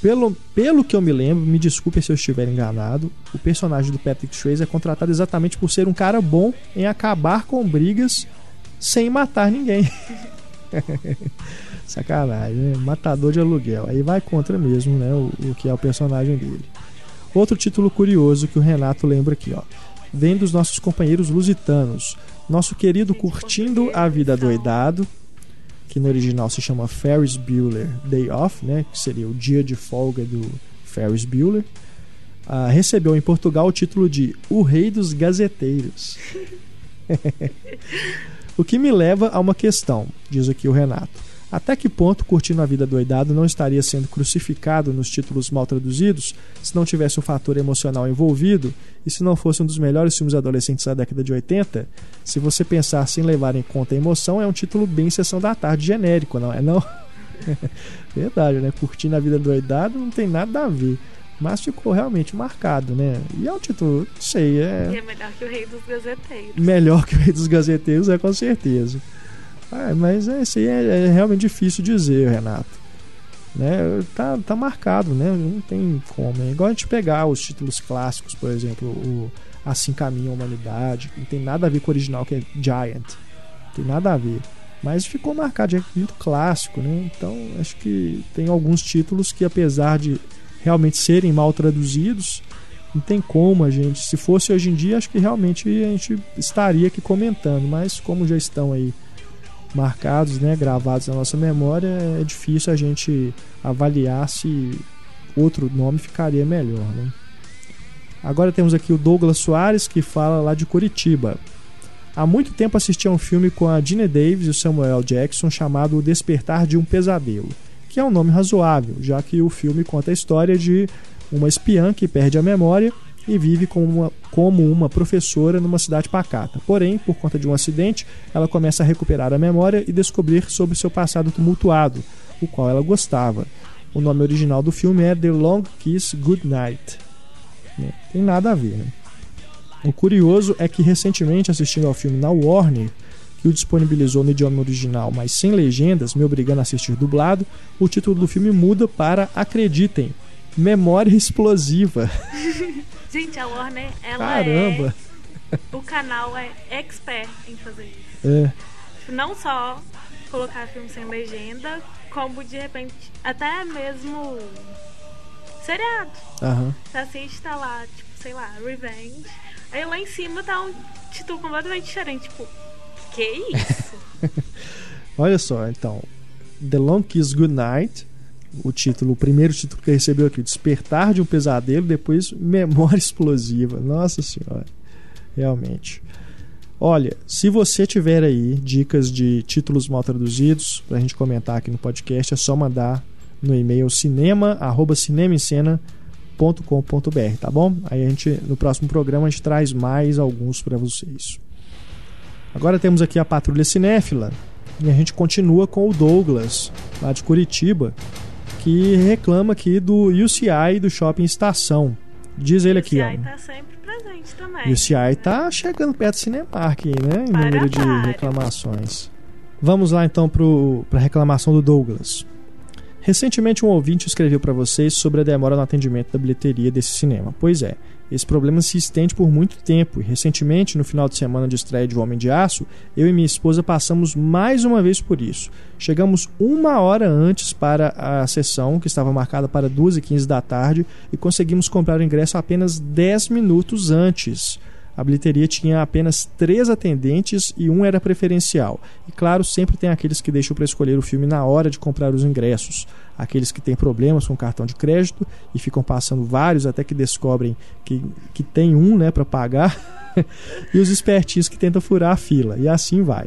Pelo, pelo que eu me lembro, me desculpe se eu estiver enganado, o personagem do Patrick Swayze é contratado exatamente por ser um cara bom em acabar com brigas sem matar ninguém. Sacanagem, né? Matador de aluguel. Aí vai contra mesmo, né? O, o que é o personagem dele. Outro título curioso que o Renato lembra aqui, ó. Vem dos nossos companheiros lusitanos. Nosso querido Curtindo a Vida Doidado, que no original se chama Ferris Bueller Day Off, né? Que seria o dia de folga do Ferris Bueller. ah, recebeu em Portugal o título de O Rei dos Gazeteiros. o que me leva a uma questão, diz aqui o Renato. Até que ponto Curtindo a Vida Doidado não estaria sendo crucificado nos títulos mal traduzidos se não tivesse o fator emocional envolvido e se não fosse um dos melhores filmes adolescentes da década de 80? Se você pensar sem levar em conta a emoção, é um título bem sessão da tarde genérico, não é não? Verdade, né? Curtindo a Vida Doidado não tem nada a ver. Mas ficou realmente marcado, né? E é um título, não sei, E é é melhor que o Rei dos Gazeteiros. melhor que o Rei dos Gazeteiros, é com certeza. Ah, mas é, isso aí é, é realmente difícil dizer, Renato. Né? Tá, tá marcado, né? Não tem como. É igual a gente pegar os títulos clássicos, por exemplo, o Assim Caminha a Humanidade, que não tem nada a ver com o original, que é Giant. Não tem nada a ver. Mas ficou marcado, é muito clássico, né? Então acho que tem alguns títulos que, apesar de realmente serem mal traduzidos, não tem como a gente. Se fosse hoje em dia, acho que realmente a gente estaria aqui comentando, mas como já estão aí marcados, né, gravados na nossa memória, é difícil a gente avaliar se outro nome ficaria melhor, né? Agora temos aqui o Douglas Soares que fala lá de Curitiba. Há muito tempo assisti a um filme com a Gina Davis e o Samuel Jackson chamado O Despertar de um Pesadelo, que é um nome razoável, já que o filme conta a história de uma espiã que perde a memória e vive como uma, como uma professora numa cidade pacata. Porém, por conta de um acidente, ela começa a recuperar a memória e descobrir sobre seu passado tumultuado, o qual ela gostava. O nome original do filme é The Long Kiss Goodnight. Tem nada a ver, né? O curioso é que recentemente assistindo ao filme na Warner, que o disponibilizou no idioma original, mas sem legendas, me obrigando a assistir dublado, o título do filme muda para, acreditem, Memória Explosiva. Gente, a Warner, ela Caramba! é. O canal é expert em fazer isso. É, Tipo, Não só colocar filme sem legenda, como de repente até mesmo seriado. aham. Você assiste, tá lá, tipo, sei lá, Revenge. Aí lá em cima tá um título completamente diferente. Tipo, que isso? Olha só, então. The Long Kiss Goodnight. O título, o primeiro título que recebeu aqui, Despertar de um Pesadelo, depois Memória Explosiva. Nossa Senhora. Realmente. Olha, se você tiver aí dicas de títulos mal traduzidos pra gente comentar aqui no podcast, é só mandar no e-mail cinema@cinemascena.com.br, tá bom? Aí a gente no próximo programa a gente traz mais alguns para vocês. Agora temos aqui a Patrulha Cinéfila e a gente continua com o Douglas, lá de Curitiba, que reclama aqui do UCI do Shopping Estação. Diz ele aqui, o ó. UCI tá sempre presente também. E o CI tá chegando perto do Cinemark, né? Em número de reclamações. Vamos lá então para a reclamação do Douglas. Recentemente um ouvinte escreveu para vocês sobre a demora no atendimento da bilheteria desse cinema. Pois é, esse problema se estende por muito tempo e recentemente, no final de semana de estreia de O Homem de Aço, eu e minha esposa passamos mais uma vez por isso. Chegamos uma hora antes para a sessão, que estava marcada para 2h15 da tarde, e conseguimos comprar o ingresso apenas 10 minutos antes. A bilheteria tinha apenas três atendentes e um era preferencial. E claro, sempre tem aqueles que deixam para escolher o filme na hora de comprar os ingressos. Aqueles que têm problemas com cartão de crédito e ficam passando vários até que descobrem que, que tem um né, para pagar. e os espertinhos que tentam furar a fila. E assim vai.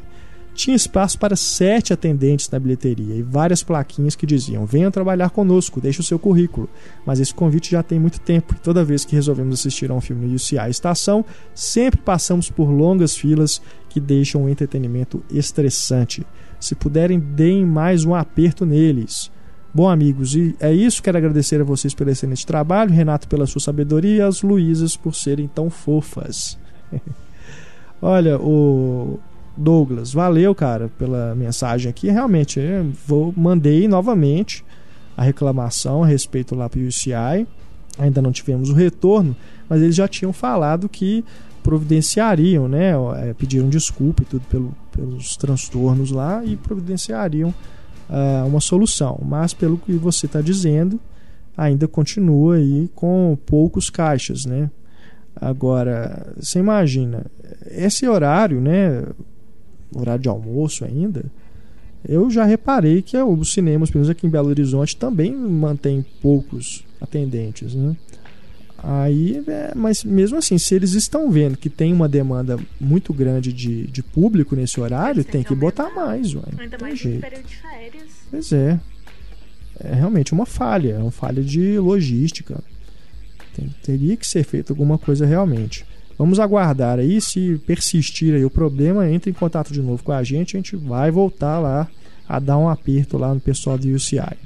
Tinha espaço para sete atendentes na bilheteria e várias plaquinhas que diziam: venham trabalhar conosco, deixe o seu currículo. Mas esse convite já tem muito tempo e toda vez que resolvemos assistir a um filme no UCI Estação, sempre passamos por longas filas que deixam o entretenimento estressante. Se puderem, deem mais um aperto neles. Bom, amigos, e é isso. Quero agradecer a vocês pelo excelente trabalho, Renato pela sua sabedoria e as Luísas por serem tão fofas. Olha, o Douglas, valeu, cara, pela mensagem aqui. Realmente, vou mandei novamente a reclamação a respeito lá para o UCI. Ainda não tivemos o retorno, mas eles já tinham falado que providenciariam, né? é, Pediram desculpa e tudo pelo, pelos transtornos lá e providenciariam ah, uma solução. Mas pelo que você está dizendo, ainda continua aí com poucos caixas, né? Agora, você imagina, esse horário, né? Horário de almoço ainda, eu já reparei que os cinemas, pelo menos aqui em Belo Horizonte, também mantém poucos atendentes, né? Aí, é, mas mesmo assim, se eles estão vendo que tem uma demanda muito grande de, de público nesse horário, tem que botar mais, ué. Ainda tem mais no jeito. período de férias. Pois é. É realmente uma falha, é uma falha de logística. Tem- teria que ser feito alguma coisa realmente. Vamos aguardar aí, se persistir aí o problema, entre em contato de novo com a gente, a gente vai voltar lá a dar um aperto lá no pessoal do UCI.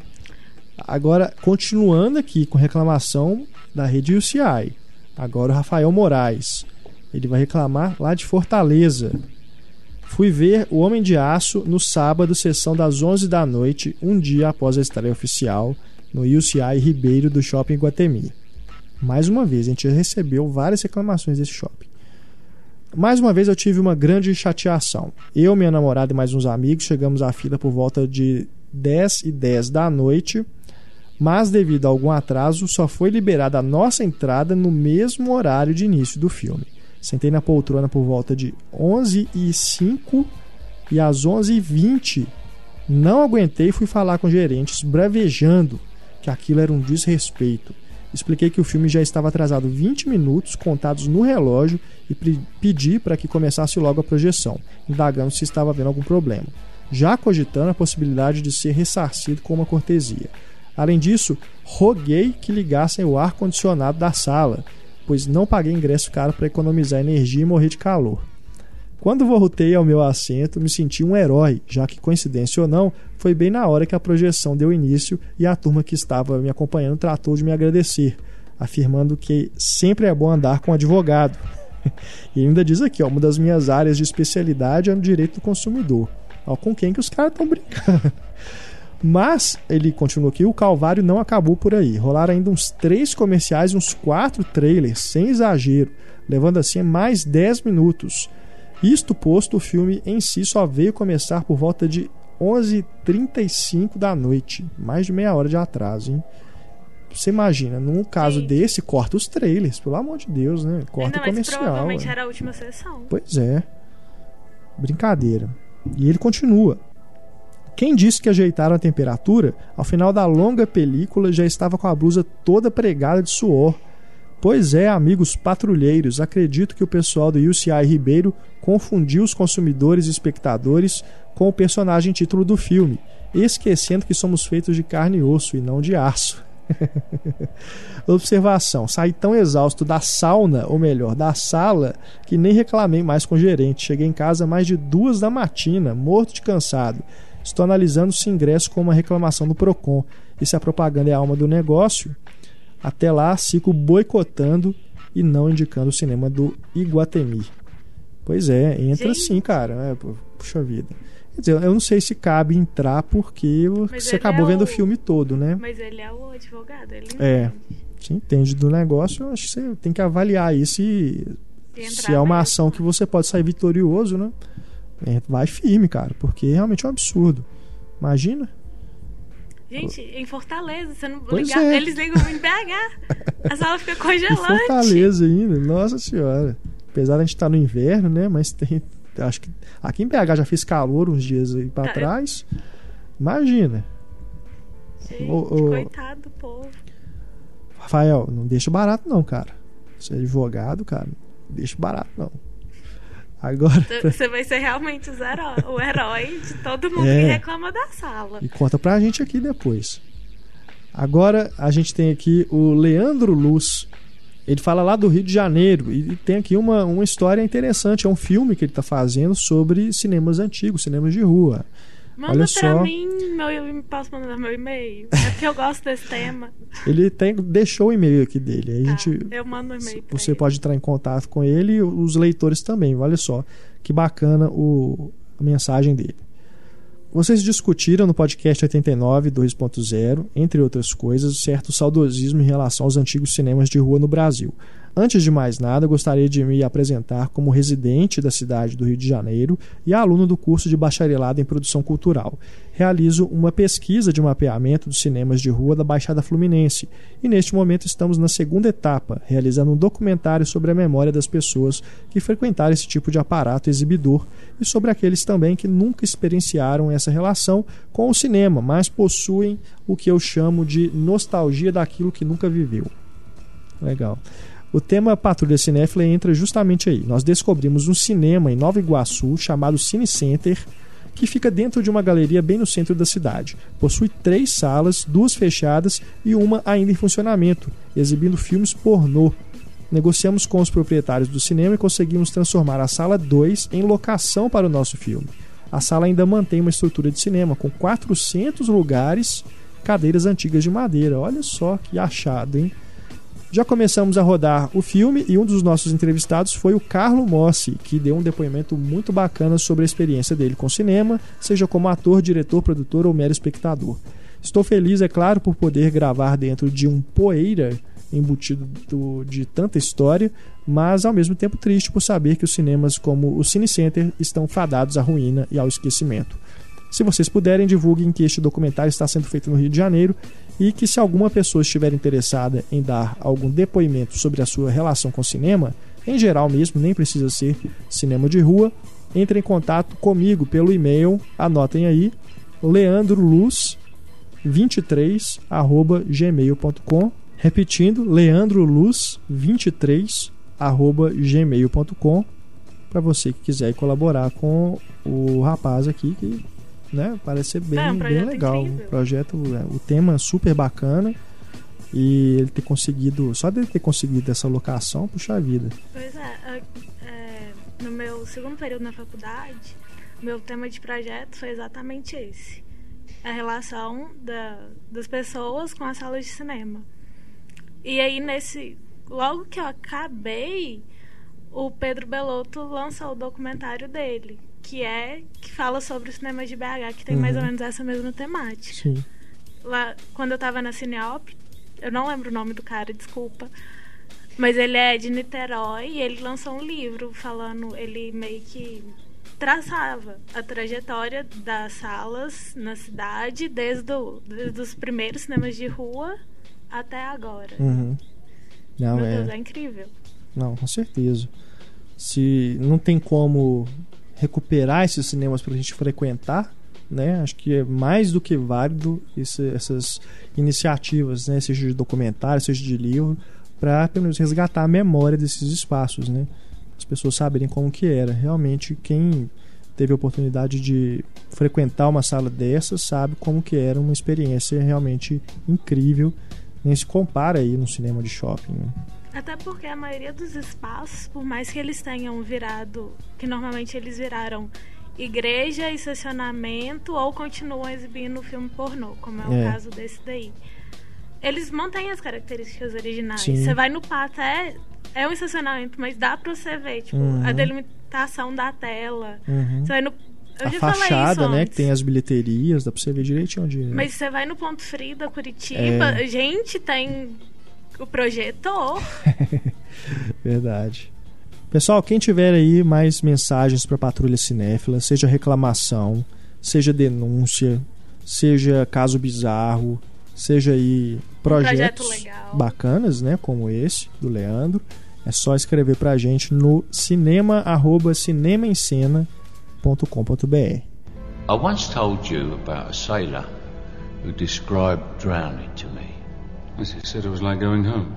Agora, continuando aqui com reclamação da rede UCI. Agora o Rafael Moraes. Ele vai reclamar lá de Fortaleza. Fui ver O Homem de Aço no sábado, sessão das 11 da noite, um dia após a estreia oficial, no UCI Ribeiro do Shopping Guatemi. Mais uma vez, a gente recebeu várias reclamações desse shopping. Mais uma vez eu tive uma grande chateação. Eu, minha namorada e mais uns amigos chegamos à fila por volta de 10 e 10 da noite, mas devido a algum atraso só foi liberada a nossa entrada no mesmo horário de início do filme. Sentei na poltrona por volta de 11 e 05 e às 11 e 20 não aguentei e fui falar com gerentes bravejando que aquilo era um desrespeito. Expliquei que o filme já estava atrasado 20 minutos contados no relógio e pedi para que começasse logo a projeção, indagando se estava havendo algum problema, já cogitando a possibilidade de ser ressarcido com uma cortesia. Além disso, roguei que ligassem o ar-condicionado da sala, pois não paguei ingresso caro para economizar energia e morrer de calor. Quando voltei ao meu assento, me senti um herói, já que, coincidência ou não, foi bem na hora que a projeção deu início e a turma que estava me acompanhando tratou de me agradecer, afirmando que sempre é bom andar com advogado. e ainda diz aqui, ó, uma das minhas áreas de especialidade é no direito do consumidor. Ó, com quem que os caras estão brincando? Mas, ele continua aqui, o calvário não acabou por aí. Rolaram ainda uns três comerciais uns quatro trailers, sem exagero, levando assim mais 10 minutos. Isto posto, o filme em si só veio começar por volta de 11h35 da noite. Mais de meia hora de atraso, hein? você imagina, num caso Sim. desse, corta os trailers, pelo amor de Deus, né? Corta Ainda o comercial. provavelmente é. era a última sessão. Pois é. Brincadeira. E ele continua. Quem disse que ajeitaram a temperatura, ao final da longa película já estava com a blusa toda pregada de suor. Pois é, amigos patrulheiros, acredito que o pessoal do UCI Ribeiro confundiu os consumidores e espectadores com o personagem título do filme, esquecendo que somos feitos de carne e osso e não de aço. Observação: saí tão exausto da sauna, ou melhor, da sala, que nem reclamei mais com o gerente. Cheguei em casa mais de duas da matina, morto de cansado. Estou analisando se ingresso com uma reclamação do Procon. E se a propaganda é a alma do negócio, até lá sigo boicotando e não indicando o cinema do Iguatemi. Pois é, entra Gente. sim, cara. É, puxa vida. Quer dizer, eu não sei se cabe entrar porque Mas você ele acabou é vendo o- o filme todo, né? Mas ele é o advogado, ele É. entende. Você entende do negócio, eu acho que você tem que avaliar aí se, Se é uma ação que você pode sair vitorioso, né? É, vai firme, cara, porque realmente é um absurdo. Imagina. Gente, em Fortaleza, você não Pois ligar, é. eles ligam em BH. A sala fica Em congelante. Fortaleza ainda, nossa senhora. Apesar de a gente estar no inverno, né? Mas tem. Acho que. Aqui em BH já fez calor uns dias aí pra Tá, eu- trás. Imagina. Gente, Ô, ô. coitado do povo. Rafael, não deixa barato, não, cara. Você é advogado, cara. Não deixa barato, não. Agora. Você vai ser realmente o herói de todo mundo É. que reclama da sala. E conta pra gente aqui depois. Agora a gente tem aqui o Leandro Luz. Ele fala lá do Rio de Janeiro e tem aqui uma, uma história interessante. É um filme que ele está fazendo sobre cinemas antigos, cinemas de rua. Manda Olha pra só. mim, meu, eu posso mandar meu e-mail. É porque eu gosto desse tema. Ele tem, deixou o e-mail aqui dele. Aí a Tá, gente, eu mando um e-mail você ele. pode entrar em contato com ele e os leitores também. Olha só que bacana o, a mensagem dele. Vocês discutiram no podcast 89 2.0, entre outras coisas, certo saudosismo em relação aos antigos cinemas de rua no Brasil. Antes de mais nada, gostaria de me apresentar como residente da cidade do Rio de Janeiro e aluno do curso de bacharelado em produção cultural. Realizo uma pesquisa de mapeamento dos cinemas de rua da Baixada Fluminense e neste momento estamos na segunda etapa, realizando um documentário sobre a memória das pessoas que frequentaram esse tipo de aparato exibidor e sobre aqueles também que nunca experienciaram essa relação com o cinema, mas possuem o que eu chamo de nostalgia daquilo que nunca viveu. Legal. O tema Patrulha Cinéfila entra justamente aí. Nós descobrimos um cinema em Nova Iguaçu chamado Cine Center, que fica dentro de uma galeria bem no centro da cidade. Possui três salas, duas fechadas e uma ainda em funcionamento, exibindo filmes pornô. Negociamos com os proprietários do cinema e conseguimos transformar a sala 2 em locação para o nosso filme. A sala ainda mantém uma estrutura de cinema com 400 lugares, cadeiras antigas de madeira. Olha só que achado, hein? Já começamos a rodar o filme e um dos nossos entrevistados foi o Carlo Mossi, que deu um depoimento muito bacana sobre a experiência dele com cinema, seja como ator, diretor, produtor ou mero espectador. Estou feliz, é claro, por poder gravar dentro de um poeira embutido do- de tanta história, mas ao mesmo tempo triste por saber que os cinemas como o Cine Center estão fadados à ruína e ao esquecimento. Se vocês puderem, divulguem que este documentário está sendo feito no Rio de Janeiro e que se alguma pessoa estiver interessada em dar algum depoimento sobre a sua relação com o cinema, em geral mesmo, nem precisa ser cinema de rua, entre em contato comigo pelo e-mail, anotem aí, leandroluz23@gmail.com, repetindo, leandroluz23@gmail.com para você que quiser colaborar com o rapaz aqui que né, parece ser bem, É, um bem legal. incrível. Um projeto, é, o tema é super bacana e ele ter conseguido, só dele ter conseguido essa locação, puxa vida. Pois é, é, é, no meu segundo período na faculdade, meu tema de projeto foi exatamente esse. A relação da, das pessoas com as salas de cinema. E aí, nesse. Logo que eu acabei, o Pedro Belotto lançou o documentário dele, que é. que fala sobre o cinema de BH, que tem mais ou Uhum. menos essa mesma temática Sim. lá quando eu tava na Cineop, eu não lembro o nome do cara, desculpa. Mas ele é de Niterói e ele lançou um livro falando, ele meio que traçava a trajetória das salas na cidade, desde, o, desde os primeiros cinemas de rua até agora. Uhum. Não, Meu é... Deus, é incrível. Não, com certeza. Se não tem como recuperar esses cinemas para a gente frequentar, né? Acho que é mais do que válido esse, essas iniciativas, né? Seja de documentário, seja de livro, para pelo menos resgatar a memória desses espaços, né? As pessoas saberem como que era. Realmente, quem teve a oportunidade de frequentar uma sala dessa sabe como que era uma experiência realmente incrível. Nem se compara aí no cinema de shopping. Né? Até porque a maioria dos espaços, por mais que eles tenham virado, que normalmente eles viraram igreja estacionamento ou continuam exibindo filme pornô, como é, É. o caso desse daí. Eles mantêm as características originais. Sim. Você vai no pátio, é, é um estacionamento, mas dá pra você ver, tipo, Uhum. a delimitação da tela. Uhum. Você vai no. Eu A já falei fachada, isso né? antes. Que tem as bilheterias, dá pra você ver direitinho onde. é. Mas você vai no Ponto Frida, Curitiba, É. gente, tem o projetor. Verdade. Pessoal, quem tiver aí mais mensagens para Patrulha Cinéfila, seja reclamação, seja denúncia, seja caso bizarro, seja aí projetos projeto legal. bacanas, né, como esse do Leandro, é só escrever pra gente no cinema@cinemaencena.com.br. I once told you about a sailor who described drowning to me. Said it was like going home.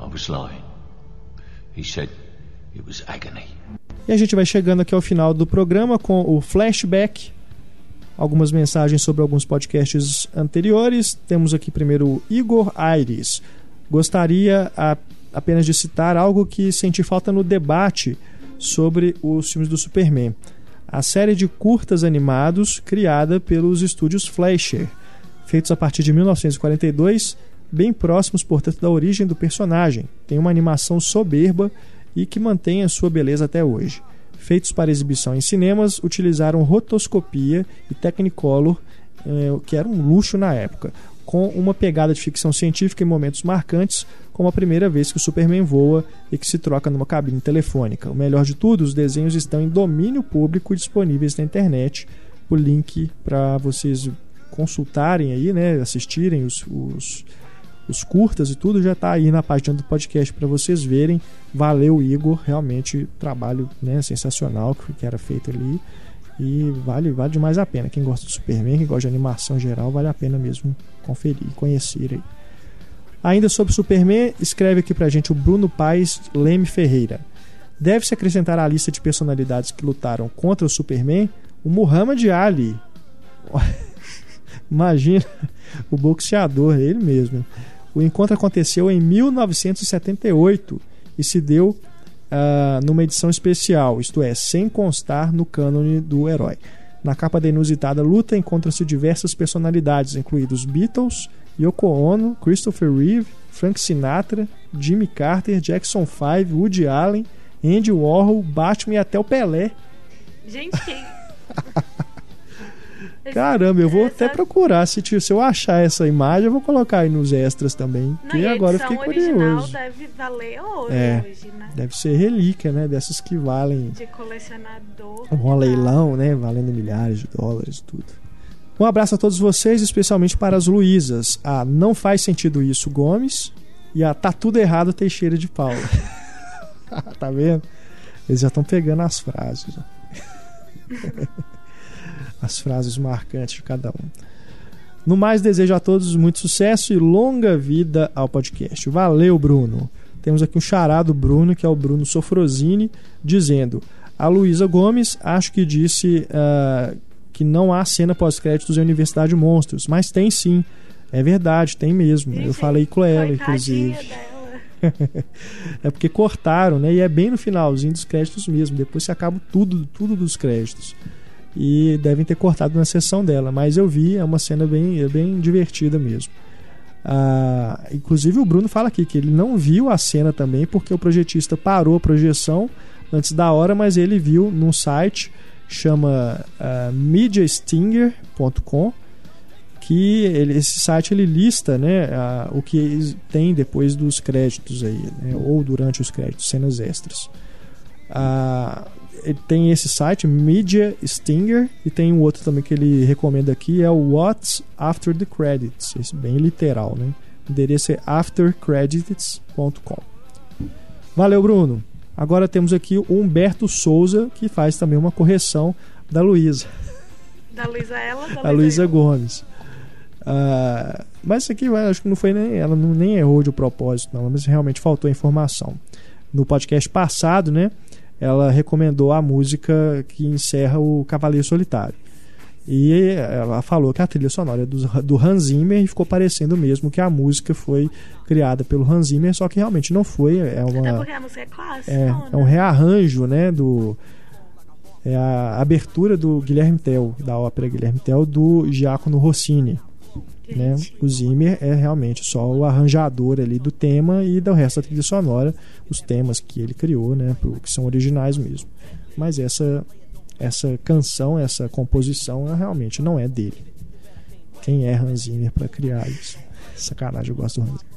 I was lying. He said it was agony. E a gente vai chegando aqui ao final do programa com o flashback. Algumas mensagens sobre alguns podcasts anteriores. Temos aqui primeiro o Igor Aires. Gostaria a- apenas de citar algo que senti falta no debate sobre os filmes do Superman. A série de curtas animados criada pelos estúdios Fleischer, feitos a partir de 1942, bem próximos, portanto, da origem do personagem. Tem uma animação soberba e que mantém a sua beleza até hoje. Feitos para exibição em cinemas, utilizaram rotoscopia e Technicolor, eh, que era um luxo na época, com uma pegada de ficção científica em momentos marcantes, como a primeira vez que o Superman voa e que se troca numa cabine telefônica. O melhor de tudo, os desenhos estão em domínio público e disponíveis na internet. O link para vocês consultarem aí, né, assistirem os, os, os curtas e tudo já está aí na página do podcast para vocês verem. Valeu, Igor, realmente trabalho né, sensacional que, era feito ali e vale, vale demais a pena. Quem gosta do Superman, quem gosta de animação geral, vale a pena mesmo conferir, conhecer aí. Ainda sobre Superman, escreve aqui pra gente o Bruno Paes Leme Ferreira. Deve-se acrescentar à lista de personalidades que lutaram contra o Superman o Muhammad Ali. Imagina o boxeador, ele mesmo. O encontro aconteceu em 1978 e se deu ah, numa edição especial, isto é, sem constar no cânone do herói. Na capa da inusitada luta encontram-se diversas personalidades, incluídos Beatles, Yoko Ono, Christopher Reeve, Frank Sinatra, Jimmy Carter, Jackson 5, Woody Allen, Andy Warhol, Batman e até o Pelé. Gente, quem. Caramba, eu vou até Essa- procurar. Se, se eu achar essa imagem, eu vou colocar aí nos extras também. Não, e agora eu fiquei curioso. deve valer ouro É. hoje, né? Deve ser relíquia, né? Dessas que valem De colecionador. um leilão, né? Valendo milhares de dólares e tudo. Um abraço a todos vocês, especialmente para as Luísas. A Não Faz Sentido Isso Gomes e a Tá Tudo Errado Teixeira de Paula. tá vendo? Eles já estão pegando as frases. as frases marcantes de cada um. No mais, desejo a todos muito sucesso e longa vida ao podcast. Valeu, Bruno. Temos aqui um charado Bruno, que é o Bruno Sofrosini, dizendo: A Luísa Gomes, acho que disse ah, que não há cena pós-créditos em Universidade Monstros, mas tem sim. É verdade, tem mesmo. Eu falei com ela, inclusive. É porque cortaram, né? E é bem no finalzinho dos créditos mesmo. Depois se acaba tudo, tudo dos créditos. E devem ter cortado na sessão dela. Mas eu vi, é uma cena bem, é bem divertida mesmo. Ah, inclusive o Bruno fala aqui que ele não viu a cena também porque o projetista parou a projeção antes da hora, mas ele viu num site chama ah, mediastinger.com que ele- esse site ele lista né, o que tem depois dos créditos aí, né, ou durante os créditos, cenas extras. Ah, ele tem esse site, Media Stinger, e tem um outro também que ele recomenda aqui, é o What's After the Credits. Esse bem literal, né? O endereço é aftercredits.com. Valeu, Bruno. Agora temos aqui o Humberto Souza, que faz também uma correção da Luísa. Da Luísa ela, da a Luísa Gomes. Uh, mas isso aqui acho que não foi nem. Ela não, nem errou de propósito, não, mas realmente faltou informação. No podcast passado, né? Ela recomendou a música que encerra o Cavaleiro Solitário. E ela falou que a trilha sonora é do, do Hans Zimmer e ficou parecendo mesmo que a música foi criada pelo Hans Zimmer, só que realmente não foi. É uma, Até porque a música é clássica. É, é um rearranjo, né? Do, é a abertura do Guilherme Tell, da ópera Guilherme Tell, do Giacomo Rossini. Né? O Zimmer é realmente só o arranjador ali do tema e do resto da trilha sonora, os temas que ele criou, né? que são originais mesmo. Mas essa essa canção, essa composição realmente não é dele. Quem é Hans Zimmer para criar isso? Sacanagem, eu gosto do Hans Zimmer.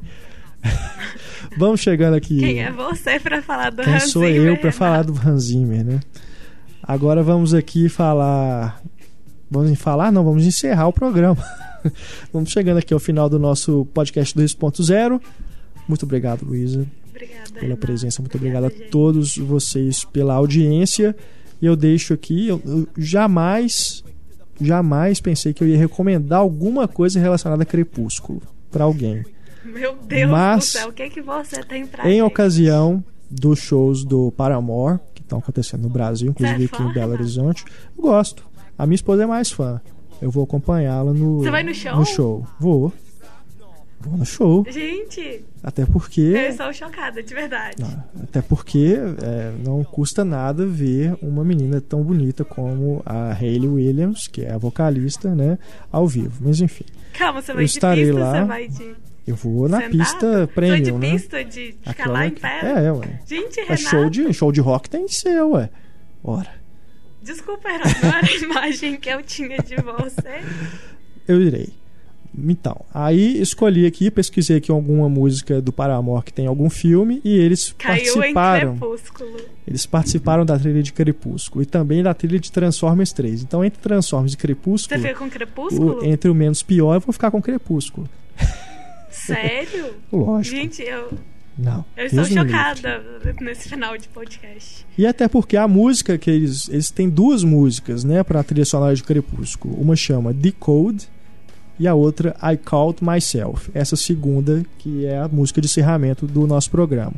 Vamos chegando aqui. Quem é você para falar do Quem Hans sou Zimmer? eu para falar do Hans Zimmer, né? Agora vamos aqui falar. Vamos falar? Não, vamos encerrar o programa. vamos chegando aqui ao final do nosso podcast 2.0. Muito obrigado, Luísa. Obrigada. Pela presença. Muito obrigado a gente. todos vocês pela audiência. E eu deixo aqui, eu, eu jamais, jamais pensei que eu ia recomendar alguma coisa relacionada a Crepúsculo para alguém. Meu Deus Mas, do céu, o que, que você tem pra Em gente? ocasião dos shows do Paramore, que estão acontecendo no Brasil, inclusive é aqui fã, em Belo? Horizonte, eu gosto. A minha esposa é mais fã. Eu vou acompanhá-la no, Você vai no show? no show. Vou. Vou no show. Gente, Até porque. eu estou chocada, de verdade. Não, até porque é, não custa nada ver uma menina tão bonita como a Hayley Williams, que é a vocalista, né, ao vivo. Mas enfim, Calma, você vai Eu de estarei pista, lá você vai de eu vou na sentado? pista premium, de né? pista de ficar Aquela lá em pé? É, ué. Gente, É Renato, show de, show de rock tem que ser, ué. Ora, desculpa, não era a imagem que eu tinha de você. eu irei. Então, aí escolhi aqui, pesquisei aqui alguma música do Paramore que tem algum filme e eles Caiu em participaram. crepúsculo. Eles participaram da trilha de Crepúsculo e também da trilha de Transformers 3. Então, entre Transformers e Você Crepúsculo, fica com crepúsculo? o- entre o menos pior, eu vou ficar com Crepúsculo. Sério? Lógico. Gente, eu, Não. eu estou chocada nesse final de podcast. E até porque a música que eles. Eles têm duas músicas, né, pra trilha sonora de Crepúsculo. Uma chama Decode e a outra I Called Myself. Essa segunda, que é a música de encerramento do nosso programa.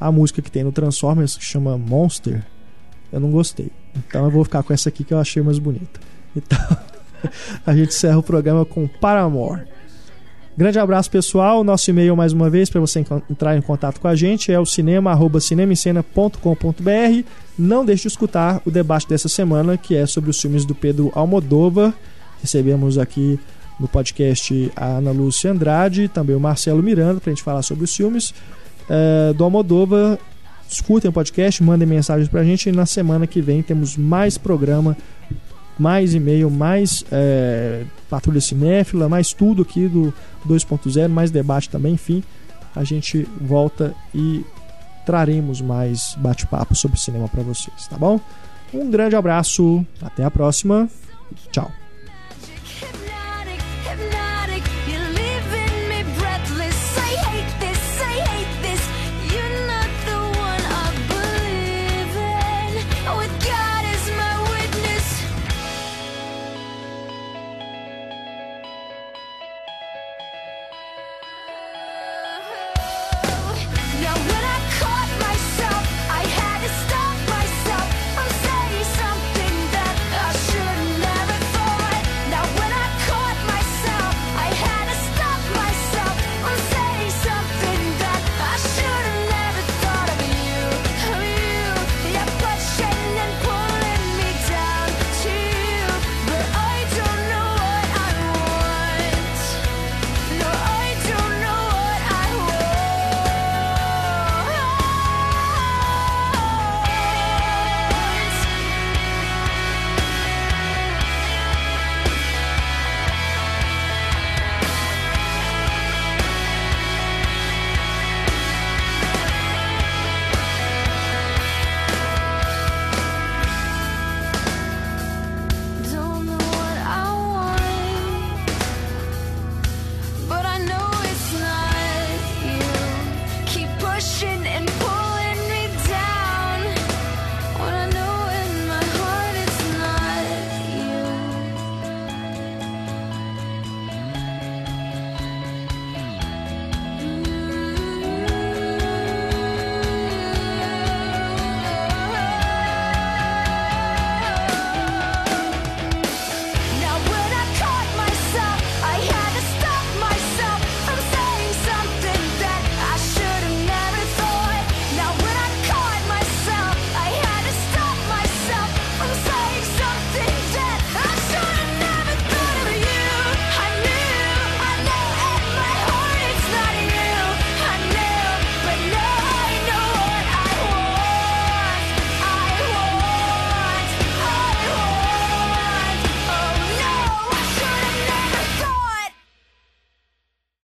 A música que tem no Transformers, que chama Monster, eu não gostei. Então eu vou ficar com essa aqui que eu achei mais bonita. Então, a gente encerra o programa com Paramore. Grande abraço, pessoal. Nosso e-mail, mais uma vez, para você entrar em contato com a gente, é o cinema.cinemascena.com.br. Não deixe de escutar o debate dessa semana, que é sobre os filmes do Pedro Almodóvar. Recebemos aqui no podcast a Ana Lúcia Andrade e também o Marcelo Miranda, para a gente falar sobre os filmes eh, do Almodóvar. Escutem o podcast, mandem mensagens para a gente e na semana que vem temos mais programa mais e-mail, mais é, patrulha cinéfila, mais tudo aqui do 2.0, mais debate também, enfim. A gente volta e traremos mais bate-papo sobre cinema para vocês, tá bom? Um grande abraço, até a próxima. Tchau.